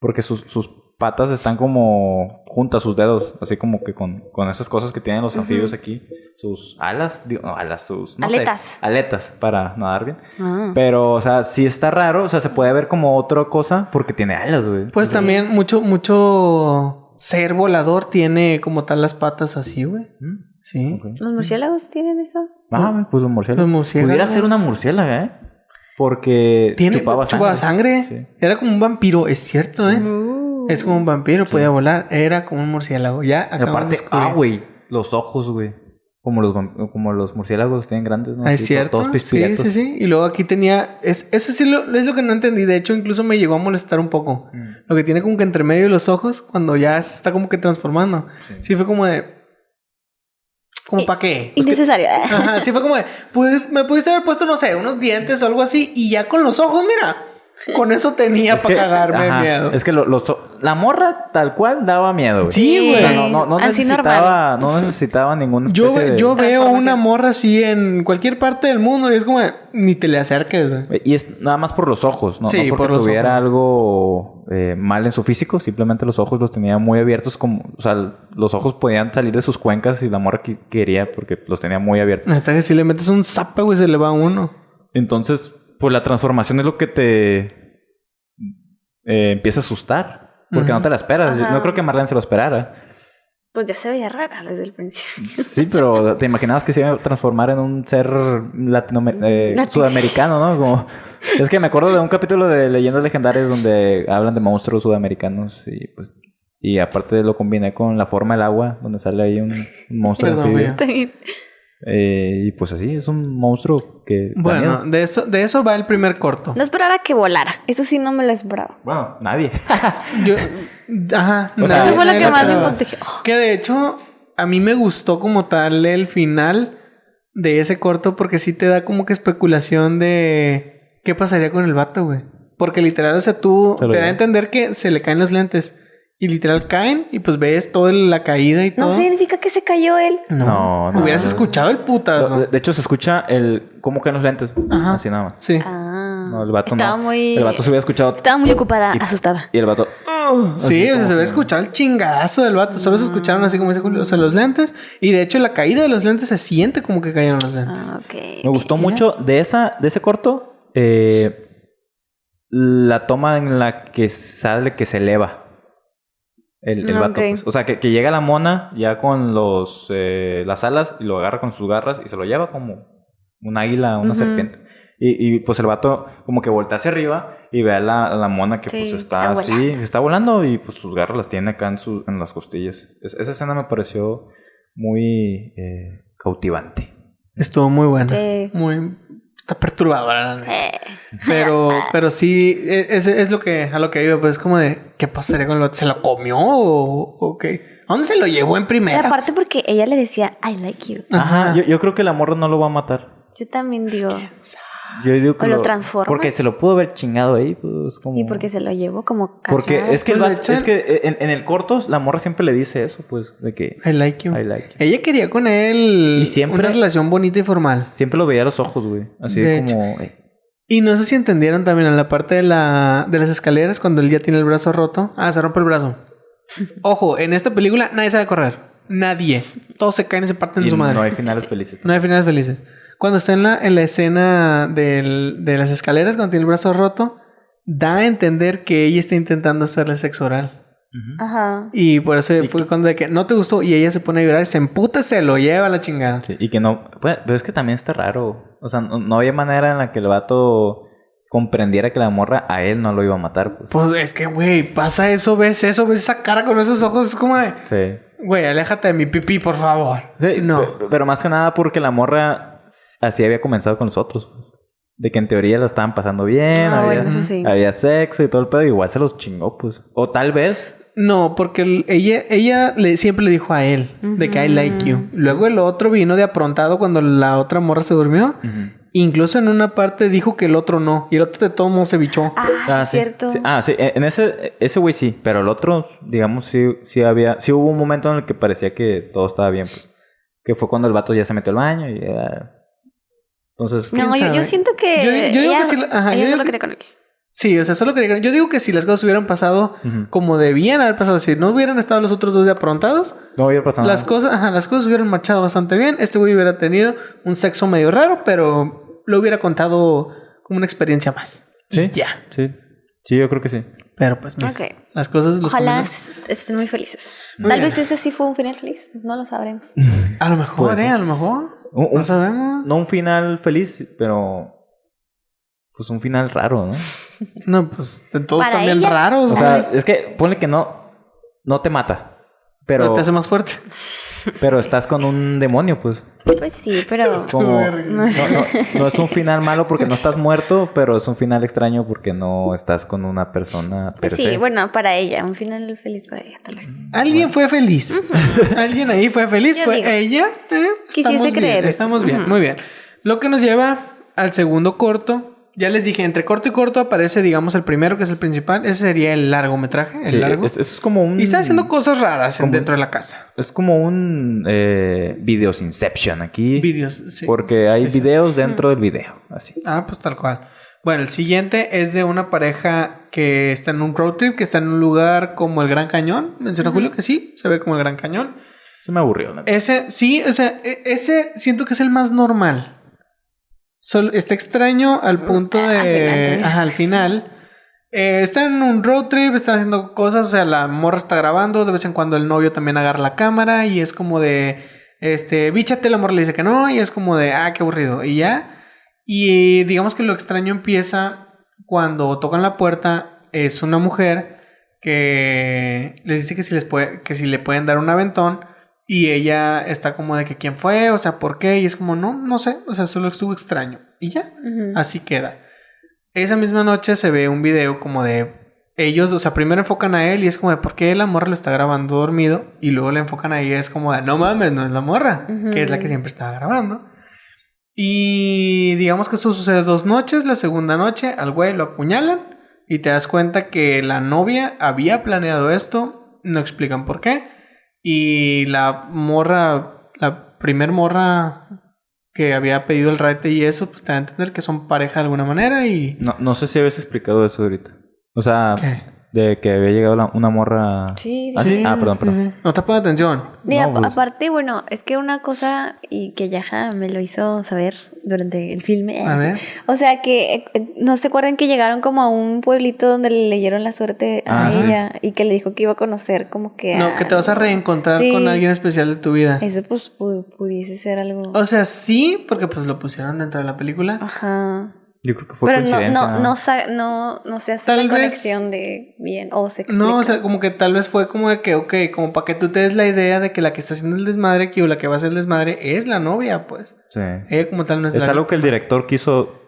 Porque sus, sus patas están como juntas, sus dedos. Así como que con, con esas cosas que tienen los anfibios aquí. Sus alas, digo, no, alas, sus... no sé, Aletas. aletas para nadar bien. Ah. Pero, o sea, sí está raro. O sea, se puede ver como otra cosa porque tiene alas, güey. Pues también mucho, mucho ser volador tiene como tal las patas así, güey. Mm, Sí. ¿Los murciélagos tienen eso? Ah, pues los murciélagos. Los murciélagos. Pudiera ser una murciélaga, ¿eh? Porque Tiene chupaba chupaba sangre. sangre. Sí. Era como un vampiro, es cierto, ¿eh? Uh. Es como un vampiro, podía volar. Era como un murciélago. Ya de aparte, ah, güey, los ojos, güey. Como los, como los murciélagos tienen grandes, ¿no? Ah, es cierto. Todos Sí, sí, sí. Y luego aquí tenía. Es, eso sí lo, es lo que no entendí. De hecho, incluso me llegó a molestar un poco. Mm, Lo que tiene como que entre medio de los ojos, cuando ya se está como que transformando. sí. Sí, fue como de. ¿Como para qué? Innecesario. Ajá, sí fue como de. "Pudi- Me pudiste haber puesto, no sé, unos dientes o algo así. Y ya con los ojos, mira. Con eso tenía Es para que- cagarme ajá, miedo. Es que lo- o- la morra tal cual daba miedo, güey. Sí, O güey. sea, no, no, no Así necesitaba, no necesitaba ninguna Yo, especie de... yo veo una morra así en cualquier parte del mundo y es como ni te le acerques, güey. Y es nada más por los ojos, ¿no? Sí, no porque por tuviera ojos. algo eh, mal en su físico, simplemente los ojos los tenía muy abiertos, como, o sea, los ojos podían salir de sus cuencas y la morra que quería porque los tenía muy abiertos. Que si le metes un zape, güey, se le va a uno. Entonces, pues la transformación es lo que te eh, empieza a asustar, porque no te la esperas. Ajá. no creo que Marlene se lo esperara. Pues ya se veía rara desde el principio. Sí, pero te imaginabas que se iba a transformar en un ser latinoamer- eh, sudamericano, ¿no? Como... Es que me acuerdo de un capítulo de Leyendas Legendarias donde hablan de monstruos sudamericanos y pues... Y aparte lo combiné con la forma del agua, donde sale ahí un, monstruo Perdón. Eh, y pues así, es un monstruo que... Bueno, de eso, de eso va el primer corto. No esperara que volara. Eso sí no me lo esperaba. Bueno, nadie. Yo, ajá. O sea, nadie- Eso fue lo que más me esperaba. Dije, oh, Que de hecho, a mí me gustó como tal el final de ese corto porque sí te da como que especulación de qué pasaría con el vato, güey. Porque literal, o sea, tú te da a entender que se le caen los lentes. Y literal caen y pues ves toda la caída y no todo. significa que se cayó él. No, no. Hubieras escuchado el putazo. De de hecho, se escucha el... ¿Cómo caen los lentes? Ajá. Así nada más. Sí. Ah. No, el vato Estaba no. muy. El vato se hubiera escuchado... Estaba muy ocupada, Y- asustada. Y el vato... Sí, Así o sea, se que- escuchado el chingadazo del vato. Solo se escucharon así como dice Julio, o sea, los lentes. Y de hecho, la caída de los lentes se siente como que cayeron los lentes. Ah. Me gustó mucho de esa, de ese corto, eh, la toma en la que sale que se eleva. El, el Ah, vato, pues. O sea, que, que llega la mona ya con los eh, las alas y lo agarra con sus garras y se lo lleva como un águila, una serpiente. Y, y, pues el vato como que voltea hacia arriba y ve a la, a la mona que Sí, pues está está así, volando. está volando y pues sus garras las tiene acá en, su, en las costillas. Es- esa escena me pareció muy eh, cautivante. Estuvo muy buena. Sí. Muy. Está perturbadora, la neta. Eh, Pero, pero sí, e- ese es lo que, a lo que iba, pues es como de, ¿qué pasaría con el vato? ¿Se lo comió o, o qué? ¿A dónde se lo llevó en y primera? aparte porque ella le decía, I like you. Ajá, Ajá. yo, yo creo que la morra no lo va a matar. Yo también digo. Yo digo que ¿O lo transforma? Porque se lo pudo haber chingado ahí, pues como... ¿Y porque se lo llevó como Porque cajado? es que, Pues, hecho- es que en, en el cortos la morra siempre le dice eso, pues, de que I like you. I like you. Ella quería con él Y siempre- una relación bonita y formal. Siempre lo veía a los ojos, güey. Así De como... eh, Y no sé si entendieron también en la parte de, la, de las escaleras cuando él ya tiene el brazo roto. Ah, se rompe el brazo. Ojo, en esta película nadie sabe correr. Nadie. Todos se caen y se parten de su madre. no hay finales felices. No hay finales felices. Cuando está en la, en la escena del- de las escaleras, cuando tiene el brazo roto, da a entender que ella está intentando hacerle sexo oral. Ajá. Y por eso Y fue cuando de que no te gustó y ella se pone a llorar y se emputa, se lo lleva a la chingada. Sí, y que no... pues, pero es que también está raro. O sea, no, no había manera en la que el vato comprendiera que la morra a él no lo iba a matar, pues. Pues es que, güey, pasa eso, ves eso, ves esa cara con esos ojos, es como de, Sí. güey, aléjate de mi pipí, por favor. Sí, no. pe- Pero, más que nada porque la morra así había comenzado con nosotros. pues. De que en teoría la estaban pasando bien, Ah, había, bueno, eso sí. había sexo y todo el pedo, igual se los chingó, pues. O tal vez No, porque el- ella, ella le, siempre le dijo a él de que I like you. Luego el otro vino de aprontado cuando la otra morra se durmió. Incluso en una parte dijo que el otro no. Y el otro de todo modo se bichó. Ah, Ah, sí, sí. cierto. sí. Ah, sí. En ese, ese güey sí. Pero el otro, digamos, sí, sí había... Sí hubo un momento en el que parecía que todo estaba bien. Pues. Que fue cuando el vato ya se metió al baño y ya... Entonces... ¿Quién No, yo, siento que. Yo digo- yo digo ella, que sí la- ajá, ella yo digo solo que- quería con él. Sí, o sea, solo que yo digo que si las cosas hubieran pasado como debían haber pasado, si no hubieran estado los otros dos de aprontados, No hubiera pasado las nada. cosas, ajá, las cosas hubieran marchado bastante bien. Este güey hubiera tenido un sexo medio raro, pero lo hubiera contado como una experiencia más. Y Sí. ya. Sí. Sí, yo creo que sí. Pero pues mira, las cosas los Ojalá estén muy felices. Muy Tal bien. vez ese sí fue un final feliz. No lo sabremos. A lo mejor, eh, a lo mejor. Un- No un- sabemos. no un final feliz, pero... Pues un final raro, ¿no? No, pues de todos Para también ella, raros, O sea, es que ponle que no... No te mata. pero, Pero, te hace más fuerte. Pero estás con un demonio, pues. Pues sí, pero. Como, no, no, no es un final malo porque no estás muerto, pero es un final extraño porque no estás con una persona per Sí, se. bueno, para ella. Un final feliz para ella, tal vez. Alguien fue feliz. Alguien ahí fue feliz. Yo Fue digo. ella. Eh, Quisiese estamos bien. creer. Estamos bien. Muy bien. Lo que nos lleva al segundo corto. Ya les dije, entre corto y corto aparece, digamos, el primero, que es el principal. Ese sería el largometraje, el Sí, largo. es- eso es como un. Y está haciendo cosas raras como- dentro de la casa. Es como un eh, videos Inception aquí. Videos, sí. porque sí, hay sí, sí. videos dentro del video. Así. Ah, pues tal cual. Bueno, el siguiente es de una pareja que está en un road trip, que está en un lugar como el Gran Cañón. Menciona Julio que sí, se ve como el Gran Cañón. Se me aburrió. neta. Ese, sí, o sea, e- ese siento que es el más normal. Sol- está extraño al punto Ah, de. Ajá, al final. Eh, están en un road trip, están haciendo cosas, o sea, la morra está grabando, de vez en cuando el novio también agarra la cámara y es como de. Este, bíchate, la morra le dice que no, y es como de, ah, qué aburrido, y ya. Y digamos que lo extraño empieza cuando tocan la puerta, es una mujer que les dice que si, les puede, que si le pueden dar un aventón. Y ella está como de que quién fue, o sea, por qué. Y es como, no, no sé, o sea, solo estuvo extraño. Y ya, así queda. Esa misma noche se ve un video como de ellos, o sea, primero enfocan a él y es como de por qué la morra lo está grabando dormido. Y luego le enfocan a ella, es como de no mames, no es la morra, que es la que siempre estaba grabando. Y digamos que eso sucede dos noches. La segunda noche al güey lo apuñalan y te das cuenta que la novia había planeado esto. No explican por qué. Y la morra, la primer morra que había pedido el rate y eso, pues te da a entender que son pareja de alguna manera y... No, no sé si habías explicado eso ahorita. O sea, ¿Qué? De que había llegado la- una morra. Sí, ¿Ah, sí? Ah, perdón, perdón. sí, sí. No te pongas atención. Y No, ap- pues- aparte, bueno, es que una cosa y que Yaja me lo hizo saber durante el filme. A ver. O sea que no se acuerdan que llegaron como a un pueblito donde le leyeron la suerte a Ah, sí. ella y que le dijo que iba a conocer como que No, que te vas a reencontrar Sí. con alguien especial de tu vida. Eso pues pu- pudiese ser algo. O sea, sí, porque pues lo pusieron dentro de la película. Ajá. Yo creo que fue Pero no, coincidencia. no, no, no, no se hace Tal la vez- conexión de bien o se explica. No, o sea, como que tal vez fue como de que, ok, como para que tú te des la idea de que la que está haciendo el desmadre aquí o la que va a hacer el desmadre es la novia, pues. Sí. Ella como tal no es, Es la algo que el director quiso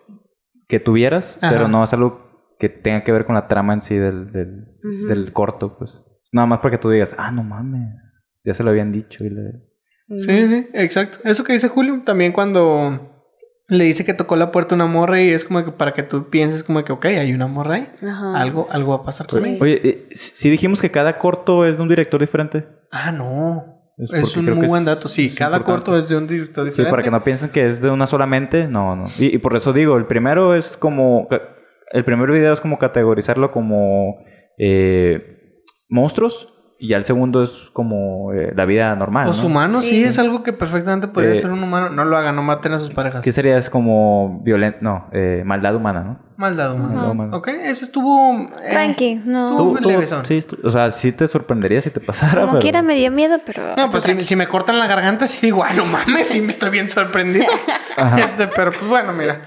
que tuvieras, Ajá. pero no es algo que tenga que ver con la trama en sí del, del, corto, pues. Nada más para que tú digas, ah, no mames, ya se lo habían dicho. Y le... Sí, sí, exacto. Eso que dice Julio, también cuando le dice que tocó la puerta una morra y es como que para que tú pienses como que, ok, hay una morra ahí. Ajá. Algo, algo va a pasar con Sí. ella. Oye, eh, si dijimos que cada corto es de un director diferente. Ah, no. Es un muy buen dato. Sí, cada importante. corto es de un director Sí, diferente. para que no piensen que es de una solamente, no, no. Y, y por eso digo, el primero es como, el primer video es como categorizarlo como eh, monstruos y ya el segundo es como eh, la vida normal. Los ¿no? humanos sí. Sí. es algo que perfectamente podría Eh, ser un humano. No lo hagan, no maten a sus parejas. ¿Qué sería? Es como violento, no, eh, maldad humana, ¿no? Maldad humana. Maldad humana. Ok, ese estuvo. eh, Tranqui, no. Estuvo- levesón. sí, o sea, sí te sorprendería si te pasara, Como pero... quiera me dio miedo, pero. No, pues si, si me cortan la garganta, sí digo, ah, no mames, sí me estoy bien sorprendido. Este, pero pues bueno, mira.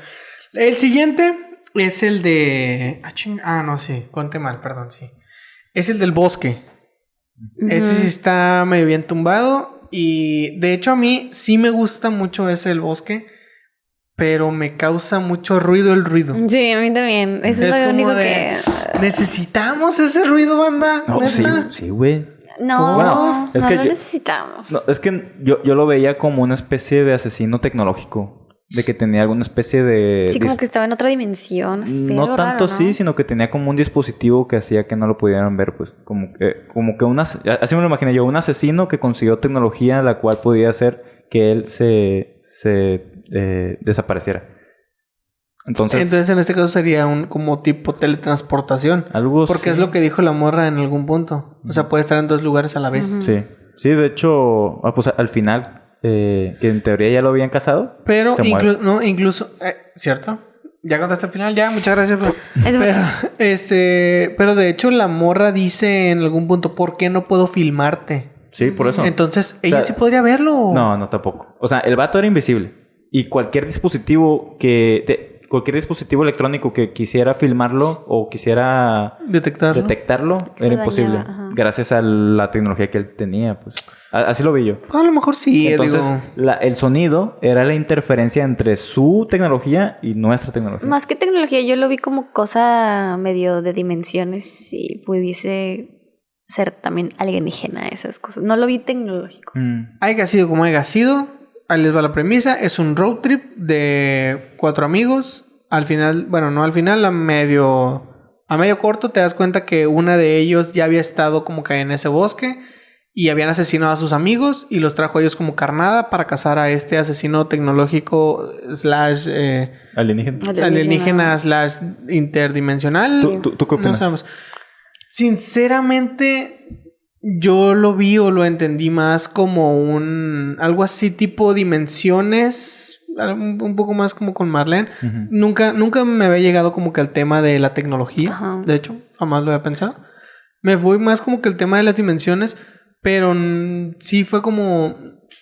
El siguiente es el de. Ah, ching- ah, no, sí, conté mal, perdón, sí. Es el del bosque. Ese sí está medio bien tumbado. Y de hecho, a mí sí me gusta mucho ese el bosque. pero me causa mucho ruido el ruido. Sí, a mí también. Eso es, Es lo como único de- que. Necesitamos ese ruido, banda. No, sí, sí, güey. No, Bueno, es no que lo yo- necesitamos. No, es que yo, yo lo veía como una especie de asesino tecnológico. De que tenía alguna especie de... Sí, como que estaba en otra dimensión. sé, no tanto raro, ¿no? sí, sino que tenía como un dispositivo que hacía que no lo pudieran ver, pues. Como que, como que un as- así me lo imaginé yo, un asesino que consiguió tecnología la cual podía hacer que él se, se eh, desapareciera. Entonces, Entonces, en este caso sería un como tipo teletransportación. algo Porque es lo que dijo la morra en algún punto. O sea, puede estar en dos lugares a la vez. Sí. Sí, de hecho, ah, pues al final, eh, que en teoría ya lo habían casado. Pero incluso, no, incluso, eh, ¿cierto? Ya contaste el final, ya, muchas gracias. Pero, Es pero, este, pero de hecho la morra dice en algún punto, ¿por qué no puedo filmarte? Sí, por eso. Entonces, ella sea, sí podría verlo. No, no tampoco. O sea, el vato era invisible. Y cualquier dispositivo que... te- cualquier dispositivo electrónico que quisiera filmarlo o quisiera Detectarlo. detectarlo era dañaba, imposible. ajá. Gracias a la tecnología que él tenía, pues. Así lo vi yo. A lo mejor sí, Entonces, digo. la- el sonido era la interferencia entre su tecnología y nuestra tecnología. Más que tecnología, yo lo vi como cosa medio de dimensiones y pudiese ser también alienígena, esas cosas. No lo vi tecnológico. Mm. Haya sido como haya sido, ahí les va la premisa. Es un road trip de cuatro amigos. Al final, bueno, no al final, a medio, a medio corto te das cuenta que una de ellos ya había estado como que en ese bosque y habían asesinado a sus amigos y los trajo a ellos como carnada para cazar a este asesino tecnológico slash eh, Alienígena. Alienígena. alienígena slash interdimensional. ¿Tú, tú, tú qué No opinas? sabemos. Sinceramente, yo lo vi o lo entendí más como un algo así tipo dimensiones, un, poco más como con Marlene. Nunca, nunca me había llegado como que al tema de la tecnología. De hecho, jamás lo había pensado. Me fui más como que el tema de las dimensiones, pero sí fue como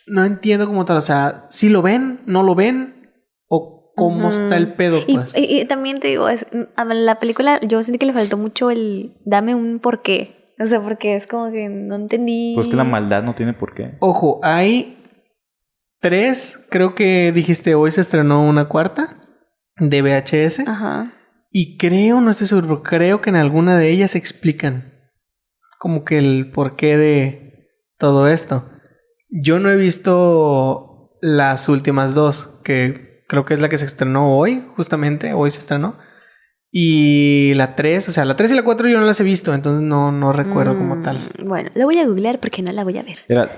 no entiendo como tal, o sea, si lo ven, no lo ven o cómo está el pedo, Y, pues. y- y también te digo, es, a la película yo sentí que le faltó mucho el dame un porqué. O sea, porque es como que no entendí. Pues que la maldad no tiene por qué. Ojo, hay tres, creo que dijiste hoy se estrenó una cuarta de VHS. Ajá. Y creo, no estoy seguro, pero creo que en alguna de ellas explican como que el porqué de todo esto. Yo no he visto las últimas dos, que creo que es la que se estrenó hoy, justamente, hoy se estrenó. Y la tres, o sea, la tres y la cuatro yo no las he visto, entonces no, no recuerdo como Mm, tal. Bueno, lo voy a googlear porque no la voy a ver. Verás,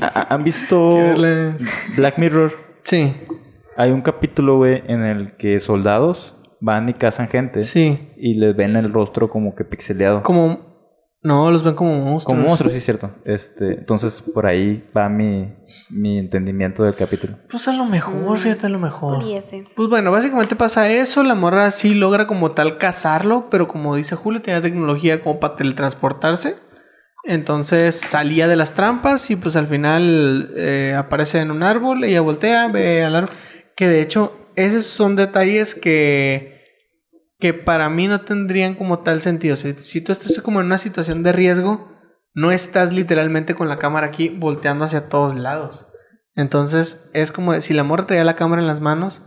¿ha- ha- ¿Han visto Black Mirror? Sí, Hay un capítulo, güey, en el que soldados van y cazan gente sí. y les ven el rostro como que pixeleado. Como... No, los ven como monstruos. Como monstruos, sí, es cierto. Este, entonces, por ahí va mi, mi entendimiento del capítulo. Pues a lo mejor, Mm, fíjate, a lo mejor. Pudiese. Pues bueno, básicamente pasa eso, la morra sí logra como tal cazarlo, pero como dice Julio, tenía tecnología como para teletransportarse. Entonces salía de las trampas y pues al final eh, aparece en un árbol, ella voltea, ve al árbol. Que de hecho, esos son detalles que, que para mí no tendrían como tal sentido. Si, si tú estás como en una situación de riesgo, no estás literalmente con la cámara aquí volteando hacia todos lados. Entonces es como de- si la morra traía la cámara en las manos,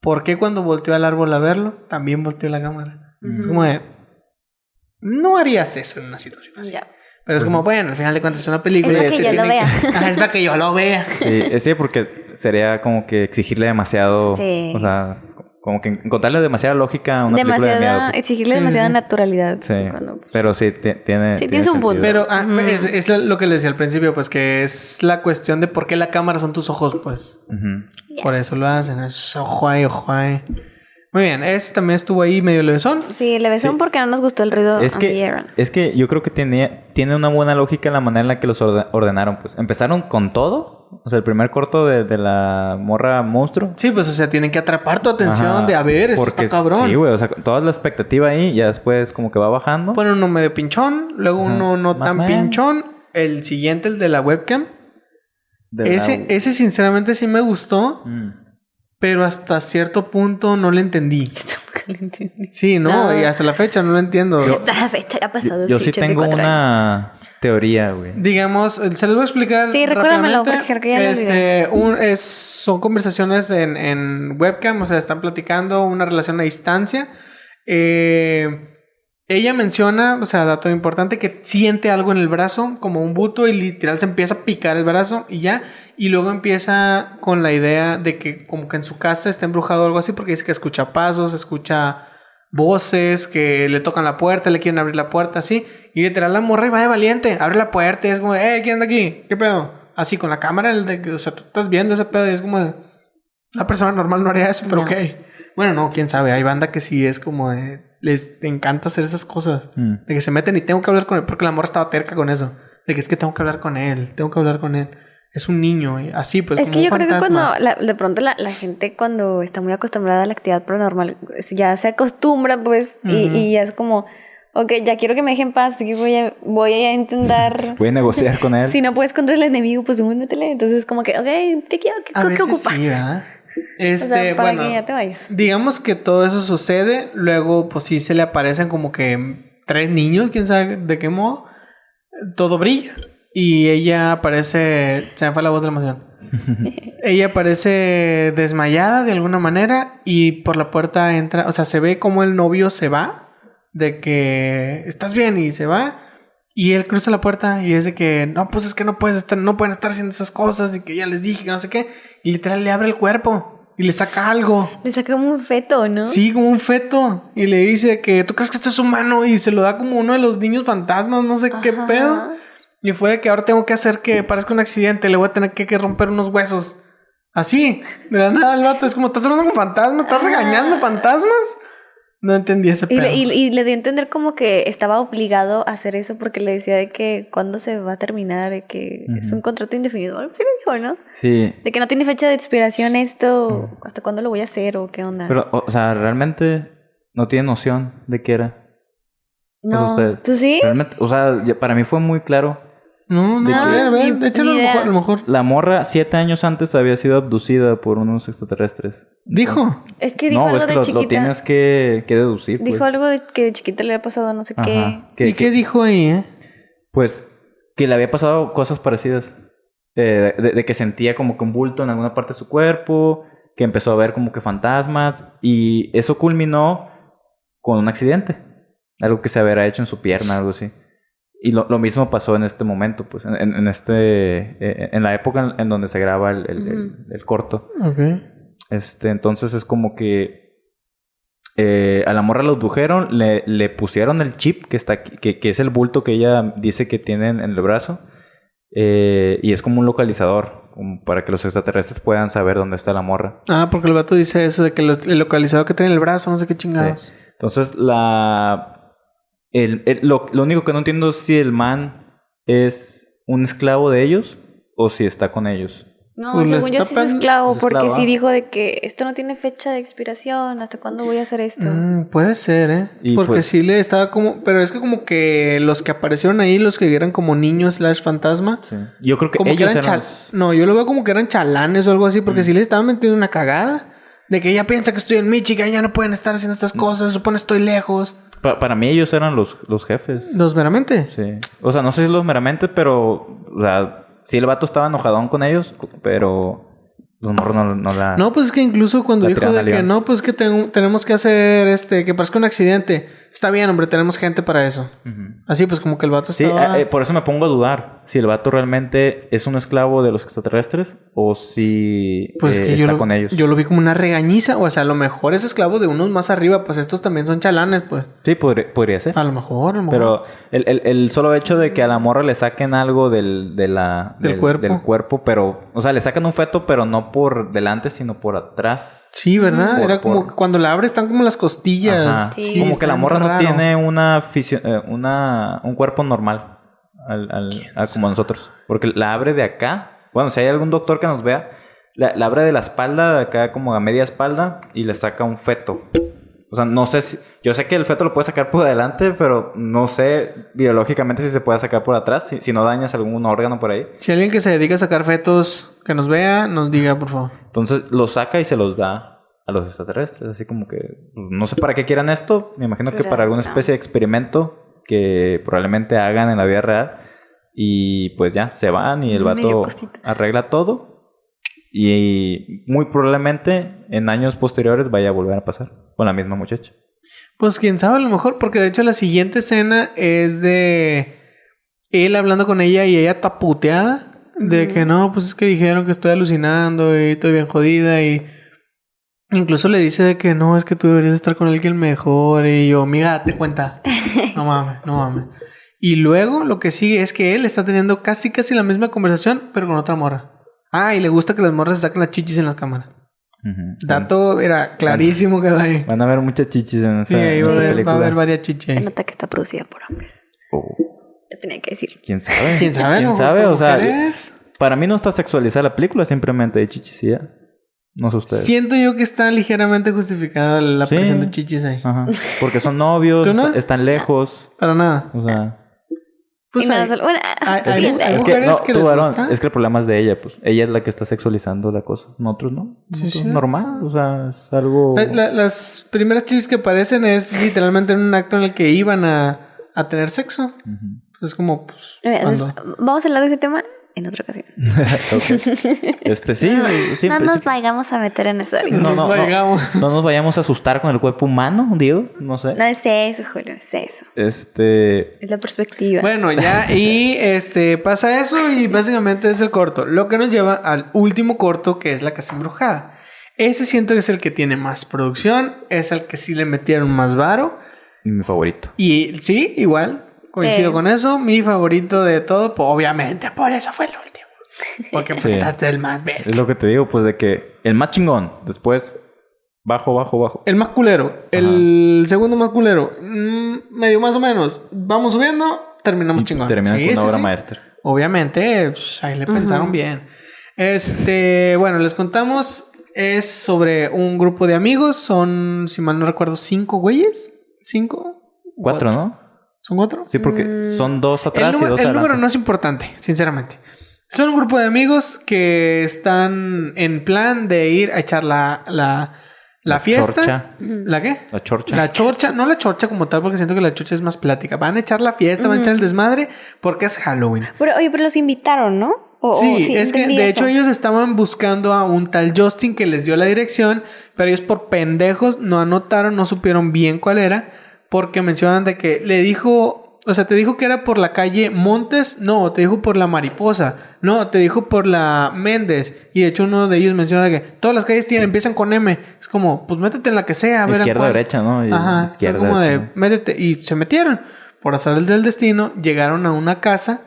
¿por qué cuando volteó al árbol a verlo, también volteó la cámara? Es Ujú. como de, no harías eso en una situación así. Ya. Pero es como, bueno, al final de cuentas es una película. Es para que yo lo vea. Es para que yo lo vea. Sí, eh, sí, porque sería como que exigirle demasiado. Sí. O sea, como que encontrarle demasiada lógica a una película de Demasiada, miedo. pues. exigirle Sí, demasiada sí. naturalidad. Sí, Cuando- pero sí, ti- tiene. Sí, tiene tienes un punto. Pero ah, Ujú. es, es lo que le decía al principio, pues que es la cuestión de por qué la cámara son tus ojos, pues. Ujú. Ya. Por eso lo hacen. Es ojo ahí, ojo ahí. Muy bien, ese también estuvo ahí medio levesón. Sí, le besó Sí. porque no nos gustó el ruido Es que, es que yo creo que tiene, tiene una buena lógica la manera en la que los orde- ordenaron. Pues empezaron con todo. O sea, el primer corto de, de la morra monstruo. Sí, pues o sea, tienen que atrapar tu atención Ajá, de a ver, esto porque- está cabrón. Sí, güey. O sea, toda la expectativa ahí, ya después como que va bajando. Pone uno medio pinchón, luego Ajá, uno no más tan pinchón. El siguiente, el de la webcam. de la- Ese, ese sinceramente sí me gustó, Mm. pero hasta cierto punto no le entendí. Sí, ¿no? No. Y hasta la fecha no lo entiendo. Hasta la fecha ya ha pasado. Yo, yo sí, tengo 84 años. una teoría, güey. Digamos, eh, se les voy a explicar. Sí, recuérdamelo, rápidamente. porque creo que ya lo este, un, es, Son conversaciones en, en webcam, o sea, están platicando una relación a distancia. Eh, ella menciona, o sea, dato importante, que siente algo en el brazo, como un buto, y literal se empieza a picar el brazo y ya. Y luego empieza con la idea de que, como que en su casa está embrujado o algo así, porque dice que escucha pasos, escucha voces, que le tocan la puerta, le quieren abrir la puerta, así. Y literal la morra y va de valiente, abre la puerta y es como, eh, ¿quién anda aquí? ¿Qué pedo? Así con la cámara, el de, o sea, tú estás viendo ese pedo y es como, una persona normal no haría eso, pero No. ok. Bueno, no, quién sabe, hay banda que sí es como de, les encanta hacer esas cosas. Mm. De que se meten y tengo que hablar con él, porque la morra estaba terca con eso. De que es que tengo que hablar con él, tengo que hablar con él. Es un niño, y así pues. es como que un yo creo que fantasma. cuando la- de pronto la, la gente cuando está muy acostumbrada a la actividad paranormal ya se acostumbra pues y, ya es como, ok, ya quiero que me dejen paz, así que voy a, voy a intentar... Voy a negociar con él. si no puedes contra el enemigo, pues únetele. Entonces como que, ok, te quiero, ¿qué, A qué veces ocupas? sí, ¿verdad? O Este, sea, para bueno, que ya te vayas. digamos que todo eso sucede, luego pues sí se le aparecen como que tres niños, quién sabe de qué modo, todo brilla. Y ella aparece, se me fue la voz de la emoción. ella aparece desmayada de alguna manera y por la puerta entra, o sea, se ve como el novio se va, de que estás bien y se va. Y él cruza la puerta y es de que, no, pues es que no puedes estar, no pueden estar haciendo esas cosas y que ya les dije que no sé qué. Y literal le abre el cuerpo y le saca algo. Le saca como un feto, ¿no? Sí, como un feto. Y le dice que tú crees que esto es humano y se lo da como uno de los niños fantasmas, no sé qué pedo. Y fue de que ahora tengo que hacer que parezca un accidente, le voy a tener que, que romper unos huesos. Así, de la nada el vato es como, ¿estás hablando con fantasmas? ¿Estás regañando fantasmas? No entendí ese Y pedo. le, y, y le di a entender como que estaba obligado a hacer eso porque le decía de que cuándo se va a terminar, de que es un contrato indefinido. Así me dijo, ¿no? Sí. De que no tiene fecha de expiración esto, hasta cuándo lo voy a hacer o qué onda. Pero, o, o sea, realmente no tiene noción de qué era. no, usted- ¿tú sí? Realmente, o sea, para mí fue muy claro. No, no, ¿De a ver, a ver, échalo a lo mejor, a lo mejor. La morra, siete años antes, había sido abducida por unos extraterrestres. Dijo. Es que dijo No, algo es que de lo, lo chiquita. tienes que, que deducir. Dijo pues. algo de que de chiquita le había pasado no sé qué. ¿Y qué dijo ahí, eh? Pues que le había pasado cosas parecidas. Eh, de, de que sentía como que un bulto en alguna parte de su cuerpo, que empezó a ver como que fantasmas, y eso culminó con un accidente. Algo que se había hecho en su pierna, algo así. Y lo, lo mismo pasó en este momento, pues, en, en- este, eh, en la época en, en donde se graba el, el- el- corto. Ok. Este, entonces es como que eh, a la morra la abdujeron, le, le pusieron el chip que está aquí- que, que es el bulto que ella dice que tiene en, en el brazo. eh, y es como un localizador, como para que los extraterrestres puedan saber dónde está la morra. Ah, porque el vato dice eso de que lo- el localizador que tiene en el brazo, no sé qué chingados. Sí. Entonces la el- el- lo, lo único que no entiendo es si el man es un esclavo de ellos o si está con ellos. No, Pues según yo sí es esclavo, es porque esclavo, sí dijo de que esto no tiene fecha de expiración, ¿hasta cuándo voy a hacer esto? Mm, puede ser, ¿eh? Y Porque pues- sí le estaba como... Pero es que como que los que aparecieron ahí, los que eran como niños slash fantasma... Yo creo que Como que ellos eran eran los- No, yo lo veo como que eran chalanes o algo así, porque Mm. sí le estaban metiendo una cagada. De que ella piensa que estoy en Michigan, ya no pueden estar haciendo estas Mm. cosas, supone estoy lejos. Pa- para mí ellos eran los, los jefes. ¿Los meramente? Sí. O sea, no sé si los meramente, pero. O sea, sí el vato estaba enojadón con ellos, pero. Los morros no, no la. No, pues es que incluso cuando dijo de que no, pues que ten- tenemos que hacer este, que parezca un accidente. Está bien, hombre, tenemos gente para eso. Así pues como que el vato Sí, estaba... eh, eh, por eso me pongo a dudar si el vato realmente es un esclavo de los extraterrestres o si Pues eh, que yo está lo, con ellos. yo lo vi como una regañiza. O sea, a lo mejor es esclavo de unos más arriba. Pues estos también son chalanes, pues. Sí, podría, podría ser. A lo mejor, a lo mejor. Pero el, el- el solo hecho de que a la morra le saquen algo del, de la, Del cuerpo. cuerpo, pero, o sea, le sacan un feto, pero no por delante, sino por atrás. Sí, ¿verdad? Por- Era como por- que cuando la abre están como las costillas. Ajá. Sí, Como que la morra no tiene una, eh, una un cuerpo normal al, al- a como nosotros. Porque la abre de acá. Bueno, si hay algún doctor que nos vea, la, la abre de la espalda, de acá como a media espalda, y le saca un feto. O sea, no sé si. Yo sé que el feto lo puede sacar por adelante, pero no sé biológicamente si se puede sacar por atrás, si, si no dañas algún órgano por ahí. Si alguien que se dedica a sacar fetos que nos vea, nos diga, por favor. Entonces lo saca y se los da a los extraterrestres. Así como que pues, no sé para qué quieran esto. Me imagino que para alguna especie de experimento que probablemente hagan en la vida real. Y pues ya, se van y el vato arregla todo. Y muy probablemente en años posteriores vaya a volver a pasar con la misma muchacha. Pues quién sabe, a lo mejor, porque de hecho la siguiente escena es de él hablando con ella y ella taputeada. De que no, pues es que dijeron que estoy alucinando y estoy bien jodida y incluso le dice de que no, es que tú deberías estar con alguien mejor y yo, amiga, date cuenta. No mames, no mames. Y luego lo que sigue es que él está teniendo casi casi la misma conversación, pero con otra morra. Ah, y le gusta que las morras se saquen las chichis en las cámaras. Dato era clarísimo que va ahí. Van a haber muchas chichis en esa, Sí, ahí en va a esa haber, va a película. haber varias chichis. Se nota que está producida por hombres. Oh, Lo tenía que decir. ¿Quién sabe? ¿Quién sabe? ¿Quién ¿Cómo- sabe? O sea, para mí no está sexualizada la película, simplemente de chichis y ya. No sé ustedes. Siento yo que está ligeramente justificada la Sí. aparición de chichis ahí. Ajá. Porque son novios, están lejos. Para nada. O sea, Pues nada, bueno, hay- hay- siguiente. hay es que, mujeres no, que tú, les varón, gusta. es que el problema es de ella, pues. Ella es la que está sexualizando la cosa. Nosotros no. Sí, Nosotros sí. normal. O sea, es algo. La- la- las primeras chichis que aparecen es literalmente en un acto en el que iban a, a tener sexo. Es como, pues, Mira, cuando... Vamos a hablar de ese tema en otra ocasión. Este, sí, sí, no sí, nos sí. vayamos a meter en eso. No, Nos no, no. vayamos. No nos vayamos a asustar con el cuerpo humano, digo. No sé. No es eso, Julio, es eso. Este. Es la perspectiva. Bueno, ya, y este pasa eso y básicamente es el corto. Lo que nos lleva al último corto, que es La Casa Embrujada. Ese siento que es el que tiene más producción, es el que sí le metieron más varo. Mi favorito. Y sí, igual, coincido Sí. con eso. Mi favorito de todo, pues, obviamente, por eso fue el último. Porque pues Sí. está el más verde. Es lo que te digo, pues de que el más chingón. Después, bajo, bajo, bajo. El más culero. El segundo más culero. mm, medio más o menos. Vamos subiendo, terminamos Y chingón. Termina Sí, con una sí, obra sí. maestra. Obviamente, pues, ahí le pensaron bien. Este, bueno, les contamos. Es sobre un grupo de amigos. Son, si mal no recuerdo, cinco güeyes. ¿Cinco? Cuatro, ¿no? ¿Son cuatro? Sí, porque Mm. son dos El, atrás y número, dos el adelante. número no es importante, sinceramente. Son un grupo de amigos que están en plan de ir a echar la, la, la La fiesta. chorcha. ¿La qué? La chorcha. La chorcha, no la chorcha como tal, porque siento que la chorcha es más plática. Van a echar la fiesta, van a echar el desmadre, porque es Halloween. Pero, oye, pero los invitaron, ¿no? O- o- Sí, es que de eso. hecho ellos estaban buscando a un tal Justin que les dio la dirección, pero ellos por pendejos no anotaron, no supieron bien cuál era, porque mencionan de que le dijo, o sea, te dijo que era por la calle Montes, no, te dijo por la Mariposa, no, te dijo por la Méndez, y de hecho uno de ellos menciona de que todas las calles tienen, empiezan con M, es como, pues métete en la que sea, a ver Izquierda, cuál. derecha, ¿no? Y Ajá, izquierda, como de, métete. Y se metieron. Por azar del destino, llegaron a una casa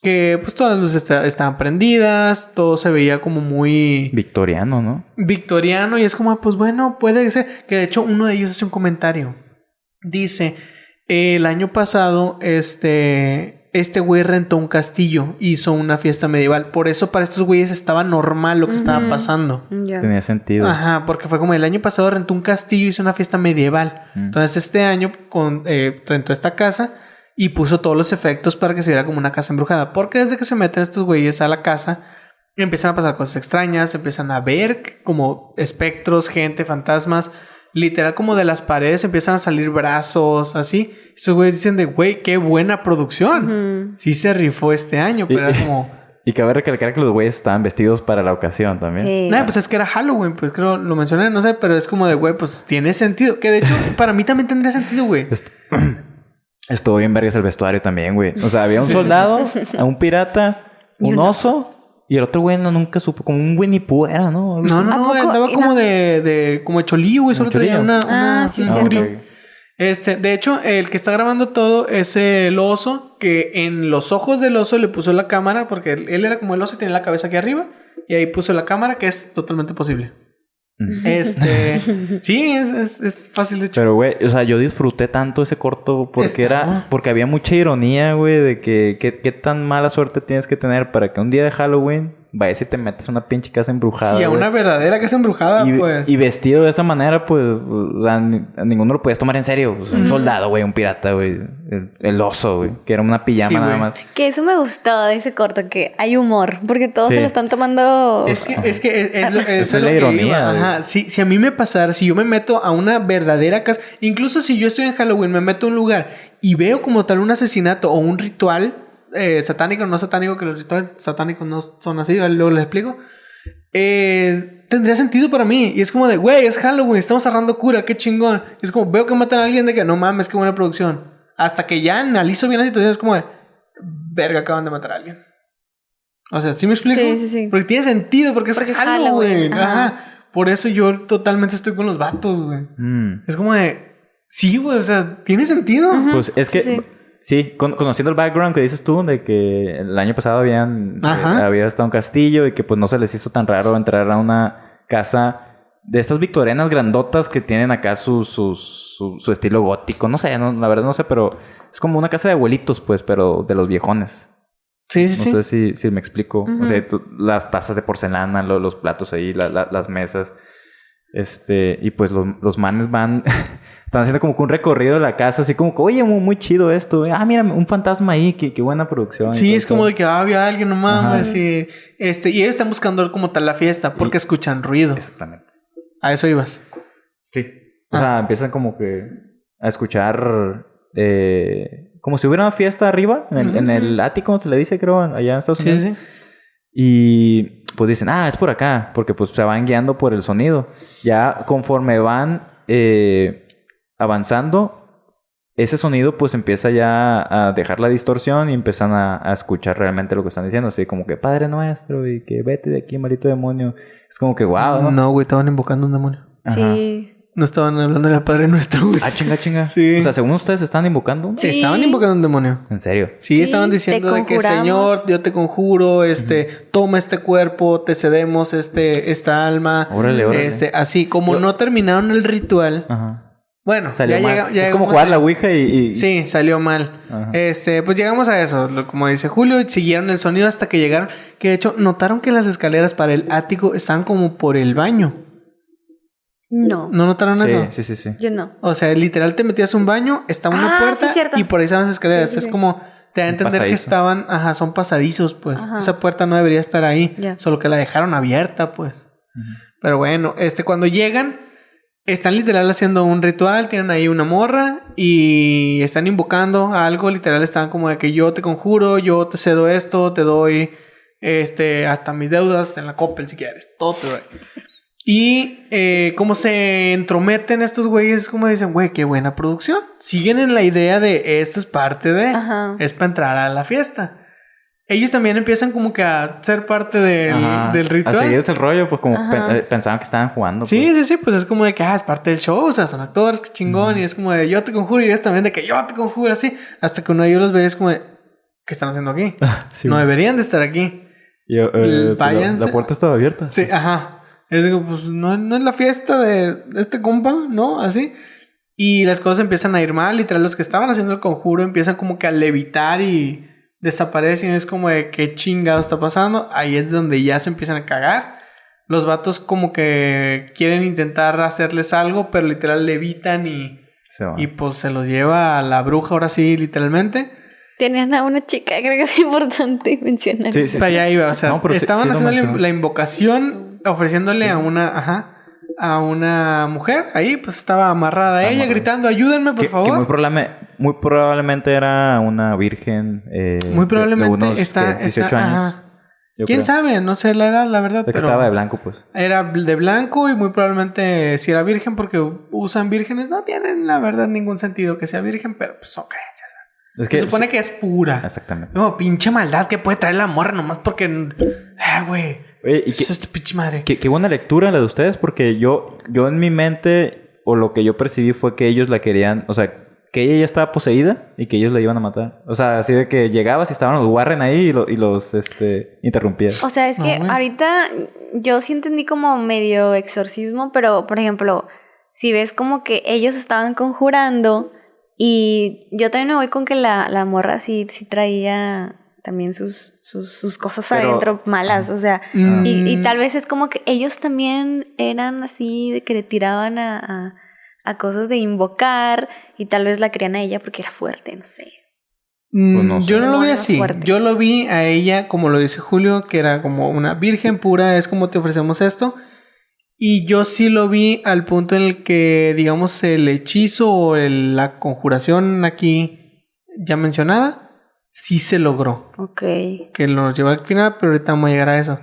que pues todas las luces esta- estaban prendidas, todo se veía como muy Victoriano, ¿no? victoriano y es como, pues bueno, puede ser. Que de hecho uno de ellos hace un comentario. Dice, el año pasado, este, este güey rentó un castillo, hizo una fiesta medieval. Por eso para estos güeyes estaba normal lo que estaba pasando. Ya. Tenía sentido. Ajá, porque fue como el año pasado rentó un castillo y hizo una fiesta medieval. Entonces este año con, eh, rentó esta casa y puso todos los efectos para que se viera como una casa embrujada. Porque desde que se meten estos güeyes a la casa, empiezan a pasar cosas extrañas, empiezan a ver como espectros, gente, fantasmas. Literal como de las paredes empiezan a salir brazos, así. Estos güeyes dicen de, güey, qué buena producción. Sí se rifó este año, pero era como... Y cabe recalcar que los güeyes estaban vestidos para la ocasión también. Sí. No, pues es que era Halloween, pues creo, lo mencioné, no sé, pero es como de, güey, pues tiene sentido. Que de hecho, para mí también tendría sentido, güey. Est- Estuvo bien vergas el vestuario también, güey. O sea, había un soldado, a un pirata, un oso, y el otro güey no, nunca supo, como un Winnie Pooh era, ¿no? No, no, ¿A no, andaba como de, de, como de cholillo, güey, solo ¿Un traía una, Ah, una- sí. Este, de hecho, el que está grabando todo es el oso, que en los ojos del oso le puso la cámara, porque él, él era como el oso y tenía la cabeza aquí arriba, y ahí puso la cámara, que es totalmente posible. Este, sí, es, es, es fácil de hecho. Pero, güey, o sea, yo disfruté tanto ese corto porque Está- era... Porque había mucha ironía, güey, de que, que- qué tan mala suerte tienes que tener para que un día de Halloween vayas y te metas a una pinche casa embrujada, y a güey. una verdadera casa embrujada, y, pues. y vestido de esa manera, pues, o sea, ni- a ninguno lo puedes tomar en serio. Pues, un soldado, güey, un pirata, güey. El, el oso, güey. Que era una pijama Sí, nada güey. más. Que eso me gustó de ese corto, que hay humor, porque todos Sí. se lo están tomando... Es que, es que es, es lo, es Esa es lo la que ironía, iba. güey. Ajá. Si, si a mí me pasara, si yo me meto a una verdadera casa, incluso si yo estoy en Halloween, me meto a un lugar y veo como tal un asesinato o un ritual, eh, satánico, no satánico, que los rituales satánicos no son así, luego les explico. Eh, tendría sentido para mí. Y es como de, güey, es Halloween, estamos cerrando cura, qué chingón. Y es como, veo que matan a alguien de que no mames, qué buena producción. Hasta que ya analizo bien la situación, es como de, verga, acaban de matar a alguien. O sea, ¿sí me explico? Sí, sí, sí. Porque tiene sentido, porque, Porque es Halloween. Halloween, Ajá. ajá. Por eso yo totalmente estoy con los vatos, güey. Mm. Es como de, sí, güey, o sea, tiene sentido. Pues es que, Sí, sí, sí. con- conociendo el background que dices tú, de que el año pasado habían, Ajá. eh, había estado un castillo y que pues no se les hizo tan raro entrar a una casa de estas victorianas grandotas que tienen acá su, su, su, su estilo gótico. No sé, no, la verdad no sé, pero es como una casa de abuelitos, pues, pero de los viejones. Sí, sí, No sí. sé si, si me explico. O sea, tú- las tazas de porcelana, lo- los platos ahí, la- la- las mesas. Este, y pues los, los manes van, están haciendo como que un recorrido de la casa, así como que, oye, muy, muy chido esto. Ah, mira, un fantasma ahí, qué, qué buena producción. Sí, todo es como de que ah, había alguien, no mames. Y, este, y ellos están buscando como tal la fiesta porque Y- escuchan ruido. Exactamente. A eso ibas. Sí. O Ah. sea, empiezan como que a escuchar, eh, como si hubiera una fiesta arriba, en el, en el ático, se le dice, creo, allá en Estados Sí, Unidos. sí. Y pues dicen, ah, es por acá, porque pues se van guiando por el sonido. Ya conforme van eh, avanzando, ese sonido pues empieza ya a dejar la distorsión y empiezan a, a escuchar realmente lo que están diciendo. Así como que Padre Nuestro y que vete de aquí, maldito demonio. Es como que wow, ¿no? No, güey, estaban invocando un demonio. Ajá. Sí. No estaban hablando del Padre Nuestro, güey. Ah, chinga, chinga. Sí. O sea, según ustedes están invocando. Sí, Sí. estaban invocando un demonio. En serio. Sí, Sí, estaban diciendo de que. Señor, yo te conjuro, este, toma este cuerpo, te cedemos este, esta alma. Órale, órale. Este, así como Yo- no terminaron el ritual. Ajá. Bueno, Salió ya mal. llega- ya es como jugar a- la Ouija y... y- Sí, salió mal. Ajá. Este, pues llegamos a eso, lo- como dice Julio, siguieron el sonido hasta que llegaron, que de hecho notaron que las escaleras para el ático estaban como por el baño. No, ¿No notaron sí, eso? sí, sí, sí. yo no. O sea, literal te metías a un baño, estaba una Ah, puerta sí, y por ahí estaban las escaleras. Sí, sí, es como te da a entender que estaban, ajá, son pasadizos, pues. Ajá. Esa puerta no debería estar ahí, solo que la dejaron abierta, pues. Pero bueno, este cuando llegan están literal haciendo un ritual, tienen ahí una morra y están invocando algo, literal están como de que yo te conjuro, yo te cedo esto, te doy este hasta mis deudas en la Coppel si quieres, todo te doy. Y eh, como se entrometen estos güeyes, es como dicen, güey, qué buena producción. Siguen en la idea de esto es parte de, Ajá. es para entrar a la fiesta. Ellos también empiezan como que a ser parte del, Ajá. del ritual. A seguir el rollo, pues como pe- pensaban que estaban jugando. Sí, pues. sí, sí, pues es como de que, ah, es parte del show, o sea, son actores, qué chingón, y es como de yo te conjuro, y ellos también de que yo te conjuro, así, hasta que uno de ellos los ve es como de, ¿qué están haciendo aquí? Sí, no deberían de estar aquí. Yo, eh, pero la, puerta estaba abierta. Sí, ajá. Es como, pues no, no es la fiesta de, de este compa, ¿no? Así. Y las cosas empiezan a ir mal, literal, los que estaban haciendo el conjuro empiezan como que a levitar y desaparecen, es como de qué chingado está pasando, ahí es donde ya se empiezan a cagar. Los vatos como que quieren intentar hacerles algo, pero literal levitan y, y pues se los lleva a la bruja ahora sí, literalmente. Tenían a una chica, creo que es importante mencionar. Sí, sí, Para sí. allá iba, o sea, No, estaban haciendo la, invocación, ofreciéndole a una, ajá, a una mujer, ahí pues estaba amarrada a ella, gritando, ayúdenme, por Que, que favor. muy, probable- muy probablemente era una virgen. eh, Muy de- de probablemente unos, está, ¿qué? 18 está- años. ajá. yo ¿Quién creo. sabe? No sé la edad, la verdad, que pero estaba de blanco, pues. era de blanco y muy probablemente si era virgen porque usan vírgenes, no tienen la verdad ningún sentido que sea virgen, pero pues son creencias. Es Se supone que es pura. Exactamente. No, pinche maldad que puede traer la morra nomás porque... Ah, güey. Oye, ¿y Eso qué, es pinche madre. qué- qué buena lectura la de ustedes, porque yo, yo en mi mente, o lo que yo percibí fue que ellos la querían, o sea, que ella ya estaba poseída y que ellos la iban a matar. O sea, así de que llegabas y estaban los Warren ahí y, lo- y los este, interrumpías. O sea, es que ahorita yo sí entendí como medio exorcismo, pero por ejemplo, si ves como que ellos estaban conjurando y yo también me voy con que la, la morra sí, sí traía también sus, sus, sus cosas Pero- adentro malas, o sea, Mm, y, y tal vez es como que ellos también eran así de que le tiraban a, a, a cosas de invocar y tal vez la querían a ella porque era fuerte, no sé. Mm, Pues no. Yo no lo vi así. fuerte. Yo lo vi a ella, como lo dice Julio, que era como una virgen pura, es como te ofrecemos esto. Y yo sí lo vi al punto en el que, digamos, el hechizo o el- la conjuración aquí ya mencionada sí se logró. Ok. Que lo llevó al final, pero ahorita vamos a llegar a eso.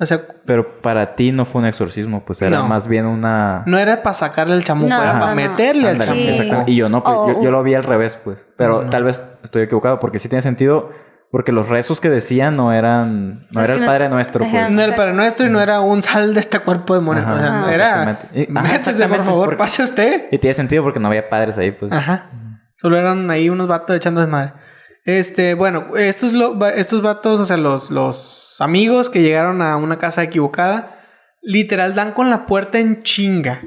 O sea, Pero para ti no fue un exorcismo, pues era No. más bien una... no era para sacarle el chamuco, No, era no, para no. meterle al Sí. chamuco. exactamente. Y yo no, pues, yo, yo lo vi al revés, pues. Pero No. tal vez estoy equivocado, porque sí tiene sentido, porque los rezos que decían no eran, no Es era el no- Padre Nuestro, pues. No era el Padre Nuestro y no era un sal de este cuerpo de. Ajá, o sea, era. Métete, por favor, porque- pase usted. Y tiene sentido porque no había padres ahí, pues. Ajá. Solo eran ahí unos vatos echando desmadre. Este, bueno, estos, lo- estos vatos, o sea, los, los amigos que llegaron a una casa equivocada, literal dan con la puerta en chinga.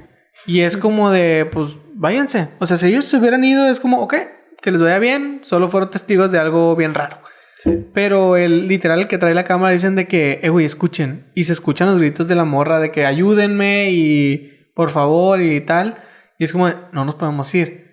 Y es como de, pues, váyanse. O sea, si ellos se hubieran ido, es como, ok, que les vaya bien. Solo fueron testigos de algo bien raro. Sí. Pero el literal el que trae la cámara dicen de que, eh, güey, escuchen. Y se escuchan los gritos de la morra de que ayúdenme y por favor y tal. Y es como, de, no nos podemos ir.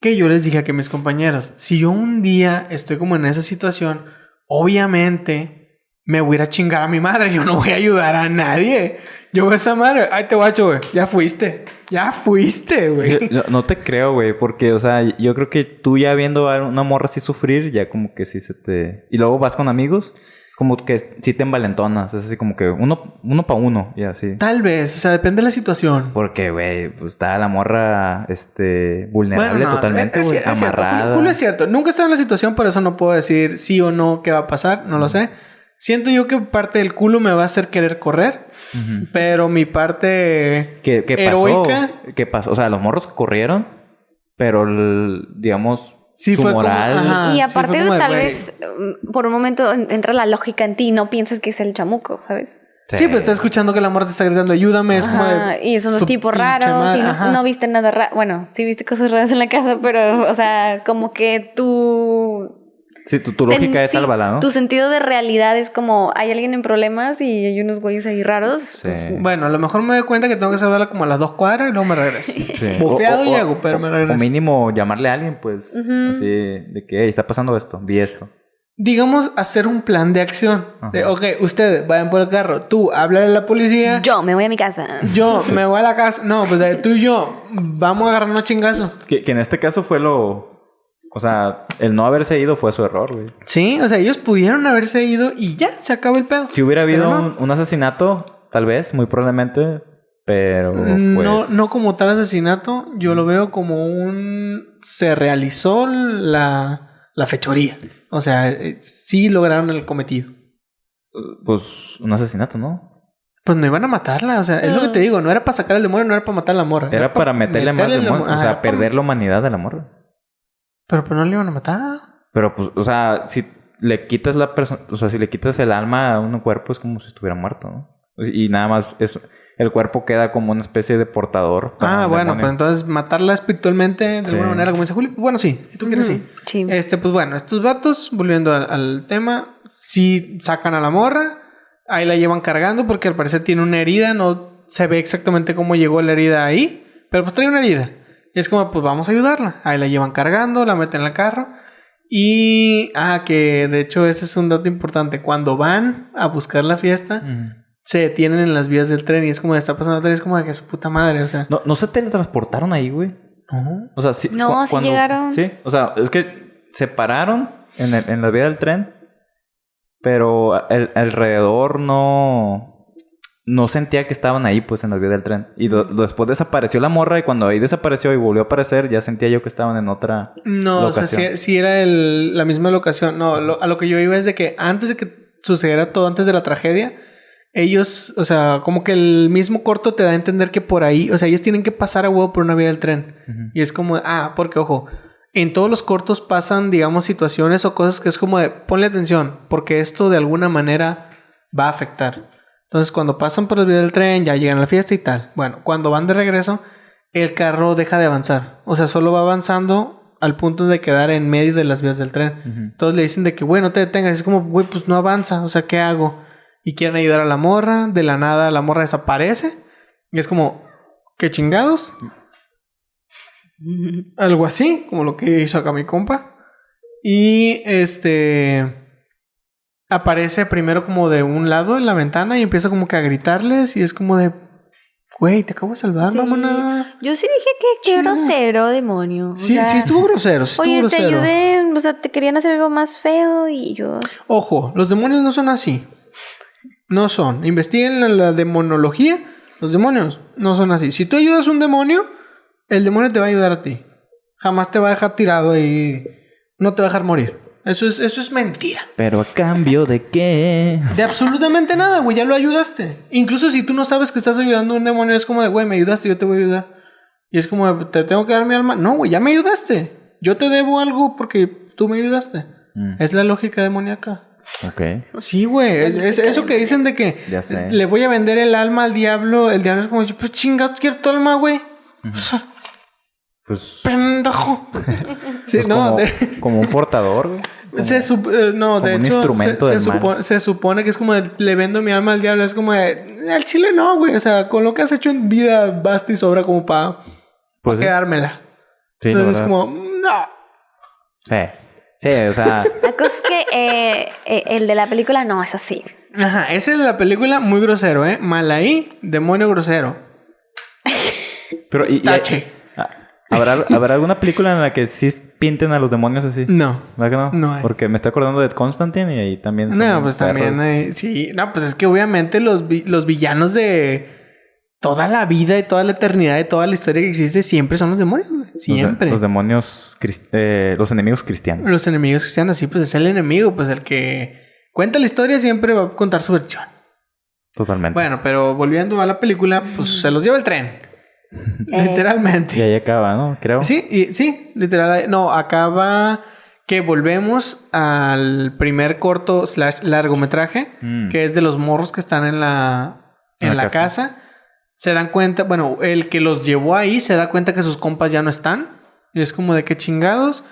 Que yo les dije a que mis compañeros, si yo un día estoy como en esa situación, obviamente me voy a ir a chingar a mi madre. Yo no voy a ayudar a nadie. Yo voy a esa madre, ay te guacho, güey. Ya fuiste. Ya fuiste, güey. yo- no te creo, güey, porque, o sea, yo creo que tú ya viendo a una morra así sufrir, ya como que sí se te... Y luego vas con amigos, como que sí te envalentonas, es así como que uno, uno para uno, y así. Tal vez, o sea, depende de la situación. Porque, güey, pues está la morra, este, vulnerable no, totalmente, güey, es, cierto. amarrada. Julio, Julio es cierto. Nunca he estado en la situación, por eso no puedo decir sí o no qué va a pasar. No lo sé. Siento yo que parte del culo me va a hacer querer correr. Ujú. Pero mi parte ¿Qué, qué pasó? heroica. ¿Qué pasó? O sea, los morros corrieron, pero, el- digamos, Sí, fue como- ajá. y sí, fue aparte, como de, tal vez mm, por un momento en- entra la lógica en ti y no piensas que es el chamuco, ¿sabes? Sí, pues está escuchando que la morra te está gritando, ayúdame. Es como de. y son los tipos raros y no, viste nada raro. Bueno, sí viste cosas raras en la casa, pero, o sea, como que tu... Sí, tu, tu lógica sen- es sí, ¿no? Tu sentido de realidad es como hay alguien en problemas y hay unos güeyes ahí raros. Sí. pues, Bueno, a lo mejor me doy cuenta que tengo que salvarla como a las dos cuadras y luego me regreso. Sí. Bofeado O- o- llego, pero me regreso. O mínimo llamarle a alguien, pues. Así de que, hey, está pasando esto, vi esto. Digamos, hacer un plan de acción. De, Ajá. ok, ustedes vayan por el carro. Tú, háblale a la policía. Yo me voy a mi casa. Yo me voy a la casa. No, pues de tú y yo vamos a agarrarnos chingazos. Que, que en este caso fue lo. O sea, el no haberse ido fue su error, güey. Sí, o sea, ellos pudieron haberse ido y ya, se acabó el pedo. Si hubiera habido no. un, un asesinato, tal vez, muy probablemente, pero. Pues, No, no como tal asesinato, yo lo veo como un... Se realizó la, la fechoría. O sea, eh, sí lograron el cometido. Pues un asesinato, ¿no? Pues no iban a matarla, o sea, es lo que te digo, no era para sacar el demonio, no era para matar a la morra. Era para meterle más el demonio, O sea, perder la humanidad de la morra. Pero pues no le iban a matar. Pero pues, o sea, si le quitas la persona, o sea, si le quitas el alma a un cuerpo es como si estuviera muerto, ¿no? Y nada más es el cuerpo queda como una especie de portador. Ah, bueno, demonio. pues entonces matarla espiritualmente de Sí. alguna manera, como dice Julio. Bueno, sí, si tú quieres, sí. Sí. Este, pues bueno, estos vatos, volviendo al, al tema, sí sacan a la morra, ahí la llevan cargando porque al parecer tiene una herida, no se ve exactamente cómo llegó la herida ahí, pero pues trae una herida. Y es como, pues vamos a ayudarla. Ahí la llevan cargando, la meten en el carro. Y, ah, que de hecho ese es un dato importante. Cuando van a buscar la fiesta, se detienen en las vías del tren y es como, está pasando el tren, es como de que su puta madre, o sea. No, no se teletransportaron ahí, güey. No. O sea, sí. No, cu- sí llegaron. Sí, o sea, es que se pararon en, el- en la vía del tren, pero el- alrededor no. No sentía que estaban ahí, pues, en la vía del tren. Y do- después desapareció la morra, y cuando ahí desapareció y volvió a aparecer, ya sentía yo que estaban en otra. No, o sea, sí, sí era el- la misma locación. No, lo- a lo que yo iba es de que antes de que sucediera todo, antes de la tragedia, ellos, o sea, como que el mismo corto te da a entender que por ahí, o sea, ellos tienen que pasar a huevo por una vía del tren. Y es como, ah, porque ojo, en todos los cortos pasan, digamos, situaciones o cosas que es como de, ponle atención, porque esto de alguna manera va a afectar. Entonces, cuando pasan por la vía del tren, ya llegan a la fiesta y tal. Bueno, cuando van de regreso, el carro deja de avanzar. O sea, solo va avanzando al punto de quedar en medio de las vías del tren. Ujú. Entonces le dicen de que, bueno, no te detengas. Es como, güey, pues no avanza. O sea, ¿qué hago? Y quieren ayudar a la morra. De la nada, la morra desaparece. Y es como, ¿qué chingados? Algo así, como lo que hizo acá mi compa. Y este. Aparece primero como de un lado en la ventana y empieza como que a gritarles. Y es como de. Güey, te acabo de salvar, Sí. mamona. Yo sí dije que qué grosero, demonio. O Sí, sea, sí estuvo grosero, sí estuvo Oye, te grosero. ayudé, o sea, te querían hacer algo más feo y yo... Ojo, los demonios no son así. No son. Investiguen la, la demonología. Los demonios no son así. Si tú ayudas a un demonio, el demonio te va a ayudar a ti. Jamás te va a dejar tirado y no te va a dejar morir. Eso es, eso es mentira. Pero a cambio de qué. De absolutamente nada, güey. Ya lo ayudaste. Incluso si tú no sabes que estás ayudando a un demonio, es como de, güey, me ayudaste, yo te voy a ayudar. Y es como, te tengo que dar mi alma. No, güey, ya me ayudaste. Yo te debo algo porque tú me ayudaste. Mm, Es la lógica demoníaca. ok. Sí, güey. Es, es eso que dicen de que Ya sé. le voy a vender el alma al diablo. El diablo es como, pues chingados, quiero tu alma, güey. O sea, Pues, pendejo. sí, pues no, como, de- como un portador, güey. Se sup- eh, no, de hecho, instrumento se, mal. supone, se supone que es como de, le vendo mi alma al diablo. Es como de, al chile no, güey. O sea, con lo que has hecho en vida, basta y sobra como para Pues sí. quedármela. Sí, Entonces es como, no. Sí. Sí, o sea, La cosa es que eh, eh, el de la película no es así. Ajá, esa es la película muy grosero, ¿eh? Malaí, demonio grosero. pero y, y- Tache. ¿Habrá, ¿habrá alguna película en la que sí pinten a los demonios así? No. ¿Verdad que no? No hay. Porque me estoy acordando de Constantine y ahí también. No, pues también, eh, sí, no, pues es que obviamente los, vi- los villanos de toda la vida y toda la eternidad y toda la historia que existe siempre son los demonios, güey. Los de- siempre. Los, demonios, eh, los enemigos cristianos. Los enemigos sean así, pues es el enemigo, pues el que cuenta la historia siempre va a contar su versión. Totalmente. Bueno, pero volviendo a la película, pues se los lleva el tren. Eh. Literalmente. Y ahí acaba, ¿no? Creo. Sí, y, sí, literal. No, acaba que volvemos al primer corto slash largometraje, Mm. que es de los morros que están en la, en En la la casa. Se dan cuenta, bueno, el que los llevó ahí se da cuenta que sus compas ya no están. Y es como de que chingados.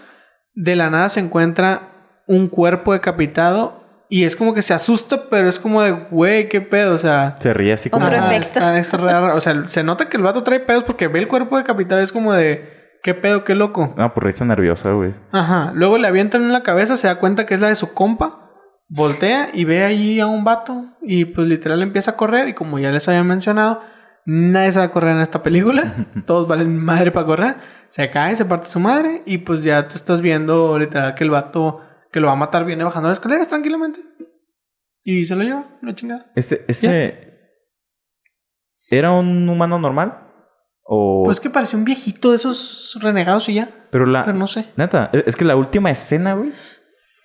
De la nada se encuentra un cuerpo decapitado y es como que se asusta, pero es como de, güey, qué pedo, o sea... Se ríe así como. Otro Ajá, efecto. Está, está raro. O sea, se nota que el vato trae pedos porque ve el cuerpo decapitado. Es como de, ¿qué pedo, qué loco? No, pues risa nerviosa, güey. Ajá. Luego le avientan en la cabeza, se da cuenta que es la de su compa. Voltea y ve allí a un vato. Y pues literal empieza a correr. Y como ya les había mencionado, nadie se va a correr en esta película. Todos valen madre para correr. Se cae, se parte su madre. Y pues ya tú estás viendo literal que el vato que lo va a matar viene bajando las escaleras tranquilamente. Y se lo lleva, la chingada. Ese, ese. ¿Era un humano normal? O. Pues que parecía un viejito de esos renegados y ya. pero la. Pero no sé. Neta, es es que la última escena, güey,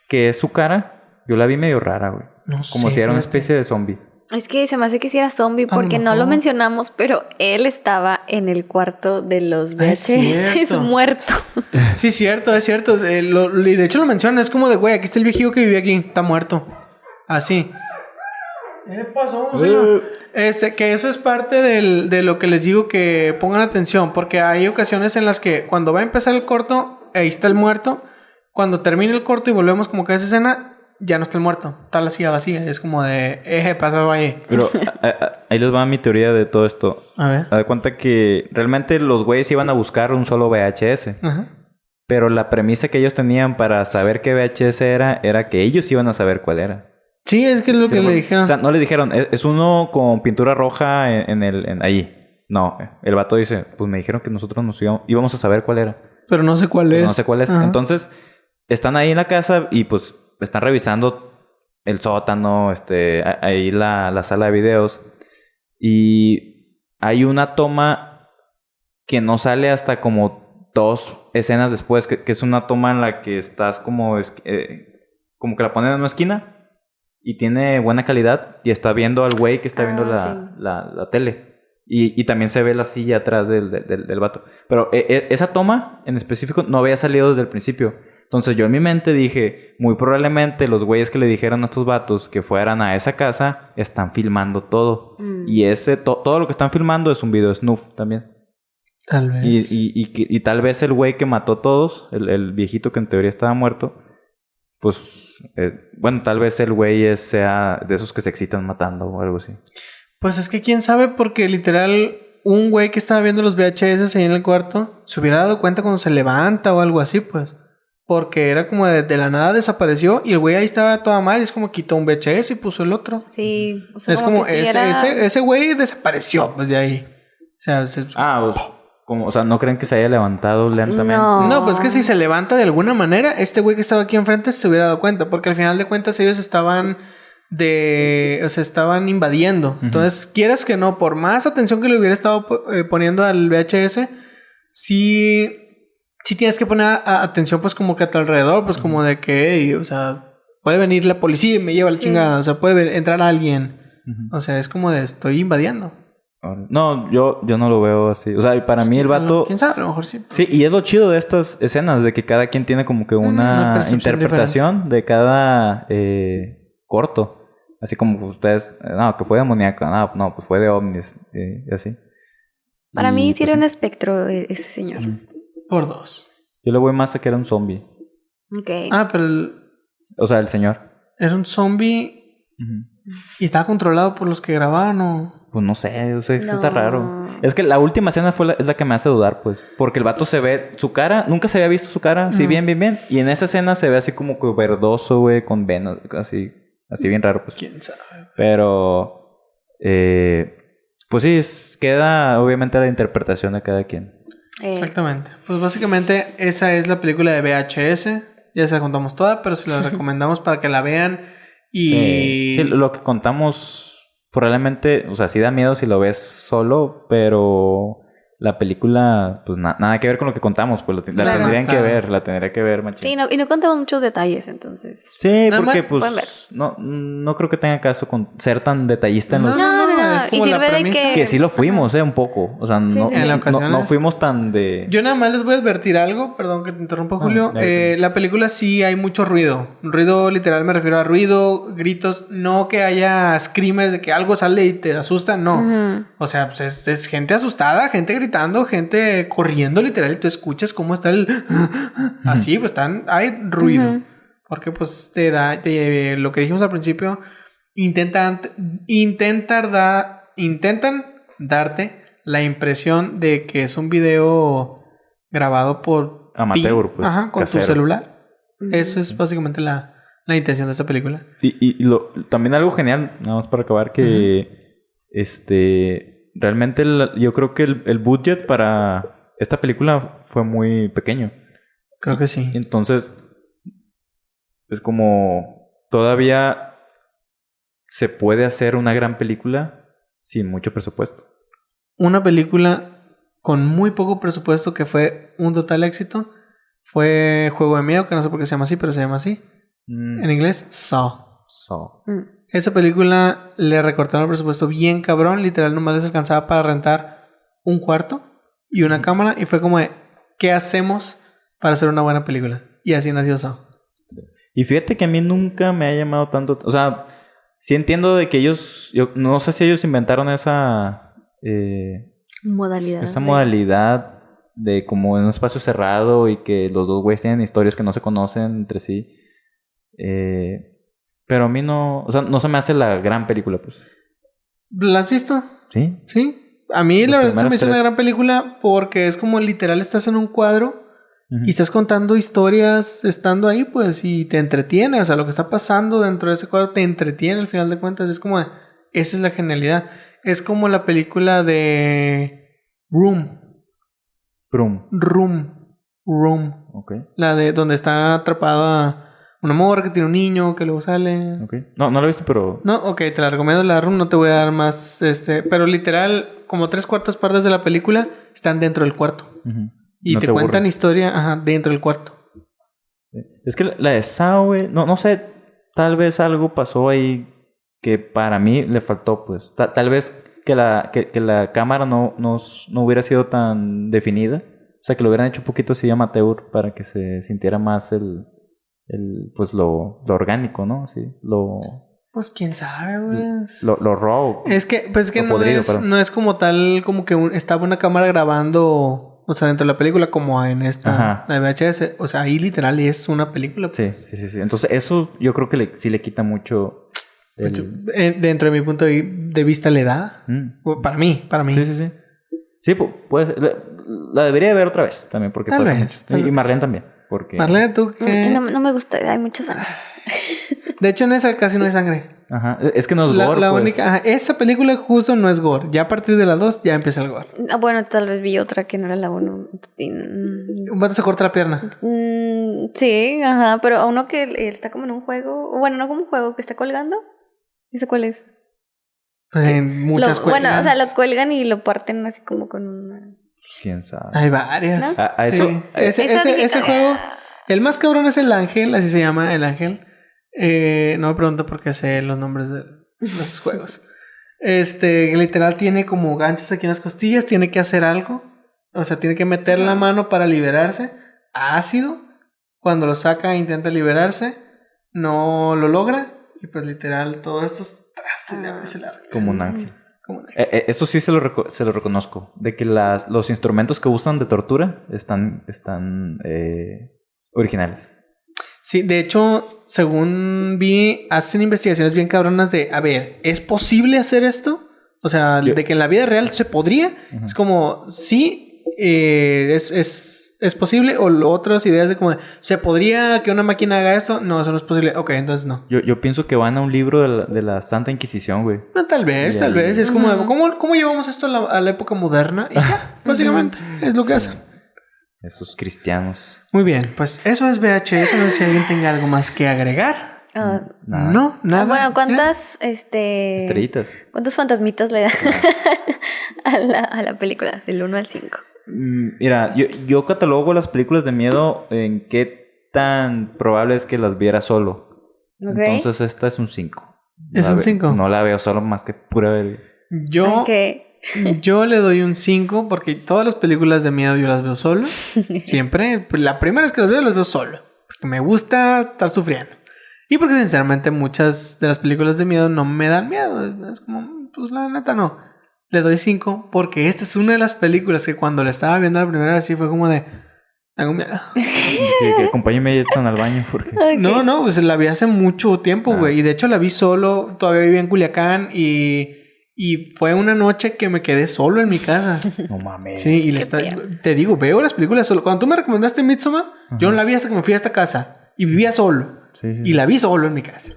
que es su cara, yo la vi medio rara, güey. No Como sé, si era una especie de zombie. Es que se me hace que si era zombie porque no lo mencionamos, pero él estaba en el cuarto de los es VHS cierto. muerto. Sí, cierto, es cierto. De, lo- y de hecho lo mencionan, es como de, güey, aquí está el viejillo que vivía aquí, está muerto. Así. ¿Qué pasó, señor? Este, que eso es parte del- de lo que les digo que pongan atención, porque hay ocasiones en las que cuando va a empezar el corto, ahí está el muerto. Cuando termina el corto y volvemos como que a esa escena, ya no está el muerto. Está la silla vacía. Es como de, eje, pasaba ahí. Pero a- a- ahí les va mi teoría de todo esto. A ver. Haz de cuenta que realmente los güeyes iban a buscar un solo VHS. Ajá. Pero la premisa que ellos tenían para saber qué VHS era, era que ellos iban a saber cuál era. Sí, es que es lo que le dijeron. O sea, no le dijeron, es, es uno con pintura roja en, en el, en ahí. No, el vato dice, pues me dijeron que nosotros nos íbamos, íbamos a saber cuál era. pero no sé cuál Pero es. no sé cuál es. Ajá. Entonces, están ahí en la casa y pues están revisando el sótano, este, ahí la, la sala de videos. Y hay una toma que no sale hasta como dos escenas después, que, que es una toma en la que estás como, es- eh, como que la ponen en una esquina y tiene buena calidad y está viendo al güey que está viendo Ah, la, sí. la, la tele. Y, y también se ve la silla atrás del, del, del- del vato. Pero eh, eh, esa toma en específico no había salido desde el principio. Entonces yo en mi mente dije, muy probablemente los güeyes que le dijeron a estos vatos que fueran a esa casa están filmando todo. Mm. Y ese to- todo lo que están filmando es un video snuff también. Tal vez. Y, y, y, tal vez el güey que mató a todos, el, el viejito que en teoría estaba muerto, pues, eh, bueno, tal vez el güey sea de esos que se excitan matando o algo así. Pues es que quién sabe, porque literal, un güey que estaba viendo los VHS ahí en el cuarto se hubiera dado cuenta cuando se levanta o algo así, pues. Porque era como de, de la nada desapareció y el güey ahí estaba toda mal y es como quitó un VHS y puso el otro. Sí. o sea, Es como, ese, era- ese, ese güey desapareció, pues de ahí. sea, se- Ah, pues, como, o sea, ¿no creen que se haya levantado lentamente? No. No, pues que si se levanta de alguna manera, este güey que estaba aquí enfrente se hubiera dado cuenta, porque al final de cuentas ellos estaban de, o sea, estaban invadiendo. Entonces, quieras que no, por más atención que le hubiera estado eh, poniendo al VHS, sí, sí tienes que poner a- atención pues como que a tu alrededor, pues como de que, "Ey, o sea, puede venir la policía y me lleva la Sí. chingada, o sea, puede ver- entrar alguien. O sea, es como de estoy invadiendo. No, yo, yo no lo veo así. O sea, para mí el vato... ¿Quién sabe? A lo mejor sí. Sí, y es lo chido de estas escenas, de que cada quien tiene como que Una interpretación de cada eh, corto. Así como ustedes, eh, no, que fue demoníaco, no, no, pues fue de ovnis, eh, y así. Para Y, mí sí pues, era un espectro ese señor. Por dos. Yo le voy más a que era un zombie. Ok. Ah, pero el- O sea, el señor. era un zombie Ujú. y estaba controlado por los que grababan o... Pues no sé, o sea, eso está No. raro. Es que la última escena fue la, es la que me hace dudar, pues. Porque el vato se ve, su cara, nunca se había visto su cara, sí, Ujú. bien, bien, bien. Y en esa escena se ve así como que verdoso, güey, con venas, así, así bien raro, pues. ¿Quién sabe? Pero, eh, pues sí, es- queda obviamente a la interpretación de cada quien. Eh, Exactamente. Pues básicamente esa es la película de VHS. Ya se la contamos toda, pero se la recomendamos para que la vean y... Sí, sí, lo que contamos probablemente, o sea, sí da miedo si lo ves solo, pero la película, pues na- nada que ver con lo que contamos, pues la Claro, tendrían claro. que ver, la tendría que ver, machín. Sí, no, y no contamos muchos detalles, entonces. Sí, Nada porque ver. pues no, no creo que tenga caso con ser tan detallista en los... No, es Y como la sirve de premisa. que. Que sí lo fuimos, eh, un poco. O sea, no, Sí. no, En no- ocasiones. no fuimos tan de... Yo nada más les voy a advertir algo, perdón que te interrumpa Julio. dale, Eh, la película sí hay mucho ruido. Ruido literal me refiero a ruido, gritos, no que haya screamers de que algo sale y te asusta, no. Ujú. O sea, pues es, es gente asustada, gente gritando, gente corriendo literal y tú escuchas cómo está el... Así, pues están, hay ruido. Ujú. Porque pues te da, te- lo que dijimos al principio, intentan, intentar da, intentan darte la impresión de que es un video grabado por Amateur, ti, pues, ajá, con casero. tu celular. Eso es básicamente la, la intención de esta película. Y, y- y lo, también algo genial, nada más para acabar, que este realmente el- yo creo que el, el budget para esta película fue muy pequeño. Creo que sí. Entonces, es como todavía se puede hacer una gran película sin mucho presupuesto. Una película con muy poco presupuesto que fue un total éxito fue Juego de Miedo, que no sé por qué se llama así, pero se llama así. Mm, En inglés, Saw. so, Mm. Esa película le recortaron el presupuesto bien cabrón, literal nomás les alcanzaba para rentar un cuarto y una cámara y fue como de, ¿qué hacemos para hacer una buena película? Y así nació Saw. Y fíjate que a mí nunca me ha llamado tanto. O sea, sí entiendo de que ellos. Yo no sé si ellos inventaron esa. eh, Modalidad. esa de- modalidad de como en un espacio cerrado y que los dos güeyes tienen historias que no se conocen entre sí. Eh, pero a mí no. O sea, no se me hace la gran película, pues. ¿La has visto? Sí. Sí. A mí Los la verdad se me hizo una gran película porque es como literal estás en un cuadro Y estás contando historias estando ahí, pues, y te entretiene. O sea, lo que está pasando dentro de ese cuadro te entretiene al final de cuentas. Es como, esa es la genialidad. Es como la película de Room. Brum. Room. Room. Ok. La de donde está atrapada una morra que tiene un niño que luego sale. Ok. No, no lo he visto, pero. No, ok, te la recomiendo la Room, no te voy a dar más, este, pero literal, como tres cuartas partes de la película están dentro del cuarto. Ujú. Y No te, cuentan historia, ajá, dentro del cuarto. Es que la- de Sao, güey, no, no sé, tal vez algo pasó ahí que para mí le faltó, pues. Ta- tal vez que la, que, que la cámara no, no, no hubiera sido tan definida. O sea, que lo hubieran hecho un poquito así amateur para que se sintiera más el, el pues lo, lo orgánico, ¿no? Sí, lo, Pues quién sabe, güey. lo, lo raw. Es que, pues es que no, podrido, es, no es como tal, como que un- estaba una cámara grabando, o sea, dentro de la película, como en esta, Ajá. la VHS. O sea, ahí literal es una película. Sí, sí, sí, sí. Entonces, eso yo creo que le, sí le quita mucho. el- Pues, eh, dentro de mi punto de, de vista le da. Mm. Para mí, para mí. Sí, sí, sí. Sí, pu- puede ser. La, debería de ver otra vez también, porque Tal vez, tal Y vez. Marlene también, porque... Marlene, tú Mm, que... No, no me gusta, hay mucha sangre. De hecho, en esa casi no hay sangre. Ajá. Es que no es La, gore, la pues. única, ajá, esa película justo no es gore. Ya a partir de la 2 ya empieza el gore. Ah, bueno, tal vez vi otra que no era la 1. Un vato se corta la pierna. Mm, sí, ajá, pero a uno que él está como en un juego, bueno, no como un juego, que está colgando. ¿Ese cuál es? Pues en muchas Lo- Bueno, o sea, lo cuelgan y lo parten así como con una... ¿Quién sabe? Hay varias. ¿No? A, a Sí. Ese, ese, ese juego, el más cabrón es el ángel, así se llama el ángel. Eh, no me pregunto por qué sé los nombres de los juegos. Este, literal tiene como ganchos aquí en las costillas, tiene que hacer algo. O sea, tiene que meter la mano para liberarse. Ácido. Cuando lo saca, intenta liberarse. No lo logra. Y pues literal, todo esto es tras, se larga. Como un ángel. Como un ángel. Eh, eh, eso sí se lo, se lo reconozco. De que las, los instrumentos que usan de tortura están, están eh, originales. Sí, de hecho, según vi, hacen investigaciones bien cabronas de, a ver, ¿es posible hacer esto? O sea, de que en la vida real se podría. Es como, sí, eh, es, es, es posible. O lo- otras ideas de como, ¿se podría que una máquina haga esto? No, eso no es posible. Ok, entonces no. Yo, yo pienso que van a un libro de la, de la Santa Inquisición, güey. No, tal vez, tal vez. Es como. ¿cómo, ¿cómo llevamos esto a la, a la época moderna? Y ya, básicamente, es lo que Sí. hacen. Esos cristianos. Muy bien, pues eso es VHS. No sé si alguien tenga algo más que agregar. Ah, Nada. No, nada. ah, bueno. ¿cuántas, este... Estrellitas. ¿Cuántos fantasmitas le dan a la, a la película? Del 1 al 5. Mm, Mira, yo, yo catalogo las películas de miedo en qué tan probable es que las viera solo. Entonces esta es un 5. ¿Es un cinco? No la veo solo más que pura bebé. Yo... Yo le doy un 5 porque todas las películas de miedo yo las veo solo. Siempre. La primera vez que las veo, las veo solo. Porque me gusta estar sufriendo. Y porque sinceramente muchas de las películas de miedo no me dan miedo. Es como, pues la neta no. Le doy 5 porque esta es una de las películas que cuando la estaba viendo la primera vez sí fue como de... Tengo miedo. Que, que acompáñenme a Jonathan al baño porque... Ok. No, no, pues la vi hace mucho tiempo, Ah. güey. Y de hecho la vi solo. Todavía vivía en Culiacán y... Y fue una noche que me quedé solo en mi casa. No mames. Sí, y le está, te digo, veo las películas solo. Cuando tú me recomendaste Midsommar, yo no la vi hasta que me fui a esta casa. Y vivía solo. Sí, sí, Y sí. la vi solo en mi casa.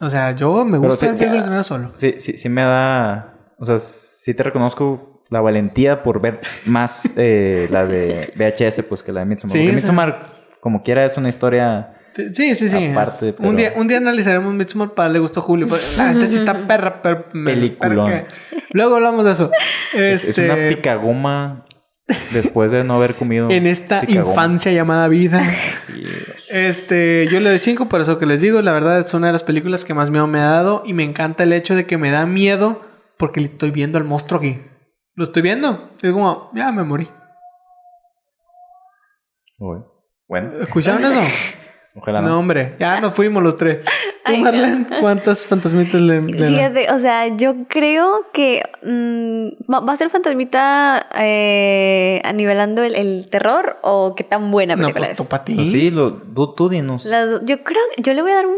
O sea, yo me gusta sí, ver películas ah, de miedo solo. Sí, sí, sí me da... O sea, sí te reconozco la valentía por ver más eh, la de VHS pues que la de Midsommar. Sí, Porque Midsommar, como quiera, es una historia... Sí, sí, sí. Aparte, es- pero- un, día, un día analizaremos Midsommar para le gustó a Julio. pero La neta sí está perra, per- me Peliculón. que- Luego hablamos de eso. Es, es Este, una picagoma después de no haber comido... En esta picagoma. infancia llamada vida. Sí, Este, yo le doy 5 por eso que les digo. La verdad es una de las películas que más miedo me ha dado. Y me encanta el hecho de que me da miedo porque le estoy viendo al monstruo aquí. Lo estoy viendo. Es como, ya me morí. Bueno, ¿Escucharon eso? ojalá No, no. hombre, ya nos fuimos los tres. ¿Tú, Ay, no. Marlene, cuántas fantasmitas le, le? Fíjate, o sea, yo creo que mm, va, a ser fantasmita eh, anivelando el, el terror o qué tan buena No, película pues es. tú para ti. Pues sí, lo, tú, tú dinos. Do- yo creo, yo le voy a dar un,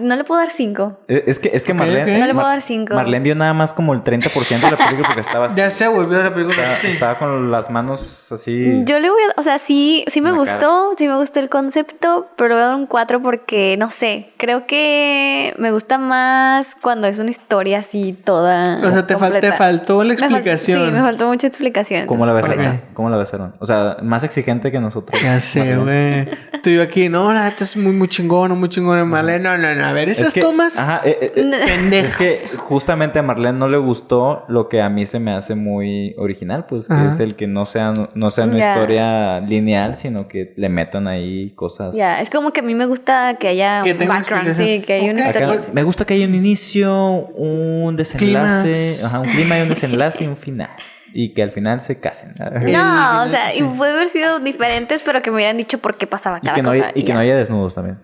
no le puedo dar cinco. Eh, Es que, es que Marlene, ok. No le puedo Mar- dar cinco. Marlene vio nada más como el 30% de la película porque estaba, Ya se volvió la película. estaba, sí. estaba con las manos así. Yo le voy a, o sea, sí, sí me gustó, sí me gustó el concepto, pero le voy a dar un 4 porque, no sé, creo que me gusta más cuando es una historia así toda O sea, te, fal- te completa. faltó la Me fal- explicación. sí, me faltó mucha explicación. ¿Cómo la besaron? ¿Cómo la besaron? O sea, más exigente que nosotros. Ya sé, güey. Tú y yo aquí, no, la neta es muy, muy chingón, muy chingón. Marlene, no, no, no. A ver, esas que- tomas Ajá, eh, eh, eh, pendejas. Es que justamente a Marlene no le gustó lo que a mí se me hace muy original, pues que Ajá. es el que no sea, no sea una Ya. historia lineal, sino que le metan ahí cosas. Ya, es como que a mí me gusta que haya Que un una background, sí, que haya una Ok. Acá historia. Pues- me gusta que haya un inicio, un desenlace, ajá, un clima y un desenlace y un final. Y que al final se casen. No, o sea, sí. y puede haber sido diferentes, pero que me hubieran dicho por qué pasaba Y cada que, no cosa. haya, y que no haya desnudos también.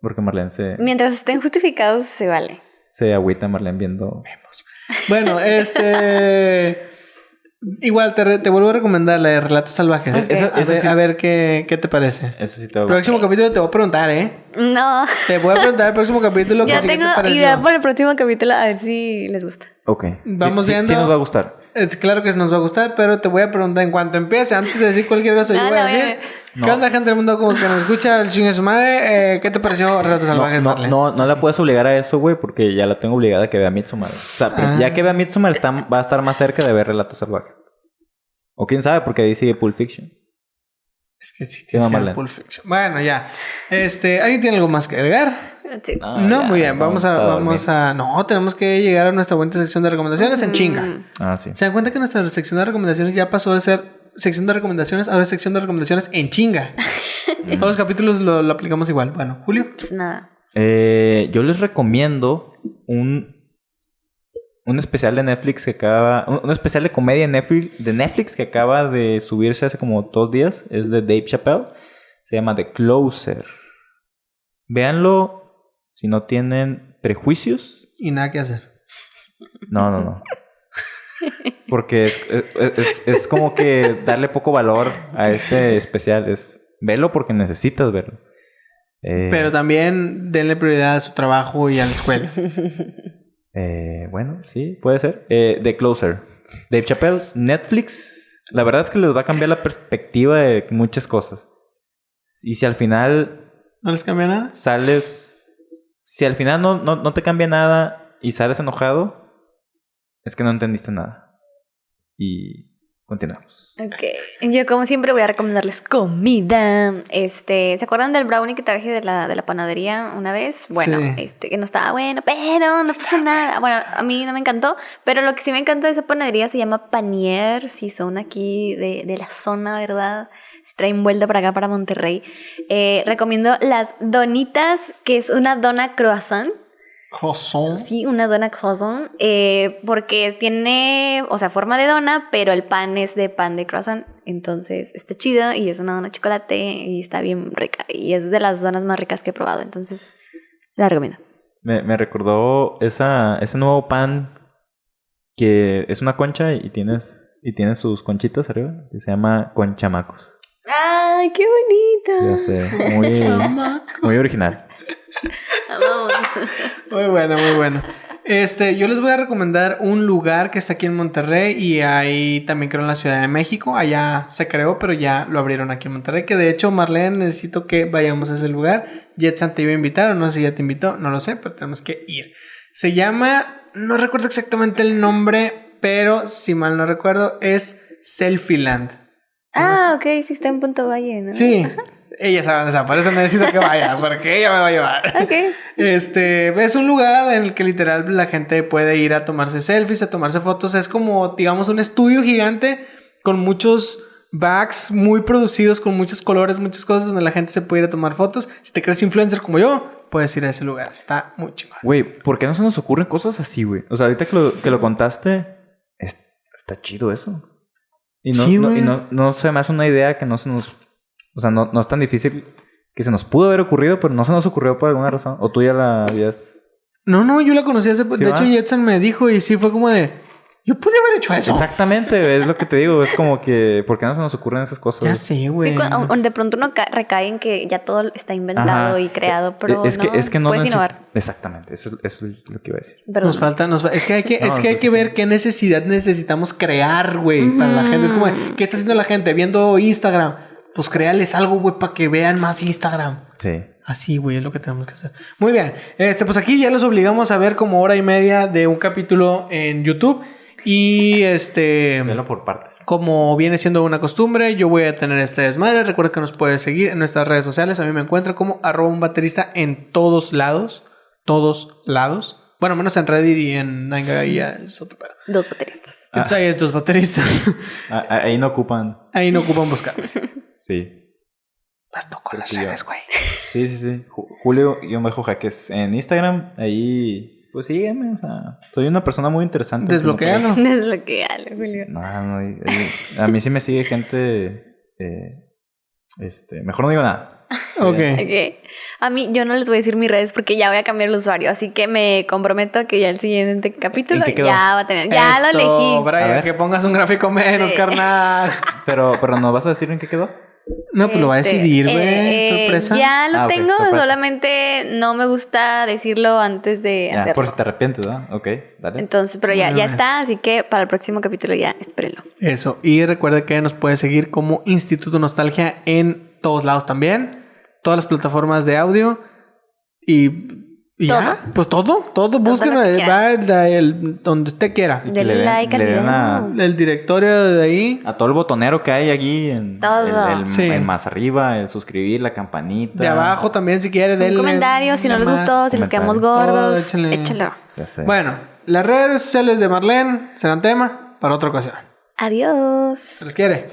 Porque Marlene se, Mientras estén justificados, se vale. se agüita Marlene viendo. Bueno, este. Igual te, re- te vuelvo a recomendar la de Relatos Salvajes. Ok. Esa- A, ver, sí- a ver qué, qué te parece. Eso sí te va a El próximo capítulo te voy a preguntar, ¿eh? No, Te voy a preguntar el próximo capítulo que ya sí tengo te idea para el próximo capítulo, a ver si les gusta. Ok. Vamos Sí- sí- viendo. Sí, nos va a gustar. Es claro que nos va a gustar, pero te voy a preguntar en cuanto empiece, antes de decir cualquier cosa, yo No, voy a decir. No. ¿Qué onda, gente del mundo? Como que nos escucha el chingue de su madre. Eh, ¿Qué te pareció Relatos Salvajes, no, no, no la puedes obligar a eso, güey, porque ya la tengo obligada a que vea Midsommar. O sea, pero Ah. ya que vea Midsommar está, va a estar más cerca de ver Relatos Salvajes. O quién sabe, porque ahí sigue Pulp Fiction. Es que sí, tienes que Pulp Fiction. Bueno, ya. Este, ¿Alguien tiene algo más que agregar? Sí. No, no, ya, muy bien. Vamos, a, vamos a... No, tenemos que llegar a nuestra buena sección de recomendaciones en chinga. Ah, sí. ¿Se dan cuenta que nuestra sección de recomendaciones ya pasó de ser sección de recomendaciones ahora es sección de recomendaciones en chinga? Todos los capítulos lo, lo aplicamos igual. Bueno, Julio. Pues nada. Eh, yo les recomiendo un, un especial de Netflix que acaba. Un, un especial de comedia de Netflix, de Netflix que acaba de subirse hace como dos días. Es de Dave Chappelle. Se llama The Closer. Véanlo si no tienen prejuicios. Y nada que hacer. No, no, no. Porque es, es, es- como que darle poco valor a este especial. Es verlo porque necesitas verlo. Eh, Pero también denle prioridad a su trabajo y a la escuela. Eh, bueno, sí, puede ser. Eh, The Closer. Dave Chappelle, Netflix. La verdad es que les va a cambiar la perspectiva de muchas cosas. Y si al final ¿No les cambia nada? sales. Si al final no, no, no te cambia nada y sales enojado, es que no entendiste nada. Y continuamos. Ok. Yo como siempre voy a recomendarles comida. Este, ¿se acuerdan del brownie que traje de la, de la panadería una vez? Bueno, Sí. este, que no estaba bueno, pero no pasa nada. Bueno, a mí no me encantó, pero lo que sí me encantó de esa panadería se llama Panier, si son aquí de, de la zona, ¿verdad? Si traen vuelta para acá, para Monterrey. Eh, recomiendo las donitas, que es una dona croissant. Croissant. Sí, una dona croissant, eh, porque tiene, o sea, forma de dona, pero el pan es de pan de croissant, entonces está chido y es una dona de chocolate y está bien rica y es de las donas más ricas que he probado, entonces la recomiendo. Me, me recordó esa, ese nuevo pan que es una concha y tienes, y tienes sus conchitas arriba. Que se llama conchamacos. ¡Ay, qué Ya bonita! sé, muy, muy original. Amamos. Muy bueno, muy bueno. Este, yo les voy a recomendar un lugar que está aquí en Monterrey y ahí también creo en la Ciudad de México. Allá se creó, pero ya lo abrieron aquí en Monterrey. Que de hecho, Marlene, necesito que vayamos a ese lugar. Jetsan te iba a invitar o no sé si ya te invitó, no lo sé, pero tenemos que ir. Se llama, no recuerdo exactamente el nombre, pero si mal no recuerdo, es Selfieland. Ah, ok, sí está en Punto Valle, ¿no? Sí, ella sabe dónde está, por eso necesito que vaya, porque ella me va a llevar. Ok. Este, es un lugar en el que literal la gente puede ir a tomarse selfies, a tomarse fotos. Es como, digamos, un estudio gigante con muchos bags muy producidos, con muchos colores, muchas cosas donde la gente se puede ir a tomar fotos. Si te crees influencer como yo, puedes ir a ese lugar. Está muy chingón. Güey, ¿por qué no se nos ocurren cosas así, güey? O sea, ahorita que lo, que lo contaste, es- está chido eso. Y no, Sí, no- güey. y no, no se me hace una idea que no se nos... O sea, no, no es tan difícil que se nos pudo haber ocurrido, pero no se nos ocurrió por alguna razón. O tú ya la habías... No, no, yo la conocí hace... ¿Sí de hecho, va? Jetson me dijo y sí fue como de... Yo pude haber hecho eso. Exactamente, es lo que te digo. Es como que... ¿Por qué no se nos ocurren esas cosas? Ya sé, güey. Sí, de pronto uno ca- recae en que ya todo está inventado Ajá. y creado, pero es que, no, es que no puedes innovar. Exactamente, eso, eso es lo que iba a decir. Perdón. Nos falta, nos es que hay que, No, es que hay que ver qué necesidad necesitamos crear, güey, para la gente. Es como. ¿qué está haciendo la gente? Viendo Instagram. Pues créales algo, güey, para que vean más Instagram. Sí. Así, güey, es lo que tenemos que hacer. Muy bien. Este, pues aquí ya los obligamos a ver como hora y media de un capítulo en YouTube. Y este. Velo por partes. Como viene siendo una costumbre, yo voy a tener este desmadre. Recuerda que nos puedes seguir en nuestras redes sociales. A mí me encuentra como arroba un baterista en todos lados. Todos lados. Bueno, menos en Reddit y en Nanga y ya es otro pedo. Dos bateristas. Entonces ahí estos bateristas. Ah, ah, ahí no ocupan. ahí no ocupan buscarme. Sí. Las toco las redes, güey. Sí, sí, sí. Ju- Julio yo me Jaques en Instagram. Ahí, pues sígueme. O sea, soy una persona muy interesante. Desbloquealo. Desbloquealo, Julio. No, no, a mí sí me sigue gente. eh, este, mejor no digo nada. Ok. Ok. A mí, yo no les voy a decir mis redes porque ya voy a cambiar el usuario, así que me comprometo que ya el siguiente capítulo ya va a tener. Ya Eso, lo elegí. A Brian, ver. que pongas un gráfico menos, Sí. carnal. Pero, pero ¿nos vas a decir en qué quedó? No, pues lo va a Este, decidir, güey. eh, eh, Sorpresa. Ya lo Ah, tengo, solamente no me gusta decirlo antes de Ya, hacerlo. por si te arrepientes, ¿verdad? Ok, dale. Entonces, pero ya, ya está, así que para el próximo capítulo ya espérenlo. Eso. Y recuerda que nos puede seguir como Instituto Nostalgia en todos lados también. Todas las plataformas de audio. Y, y ya, pues todo, todo. Eh, va el, el- donde usted quiera. Denle le den- like al le den a- video. El directorio de ahí. A todo el botonero que hay aquí, en Todo. El, el- Sí. el más arriba, el suscribir, la campanita. De abajo también, si quiere, Un denle. comentario, si no les gustó, si les quedamos gordos, Todo, échenle. échalo. Ya sé. Bueno, las redes sociales de Marlene serán tema para otra ocasión. Adiós. ¿Se les quiere?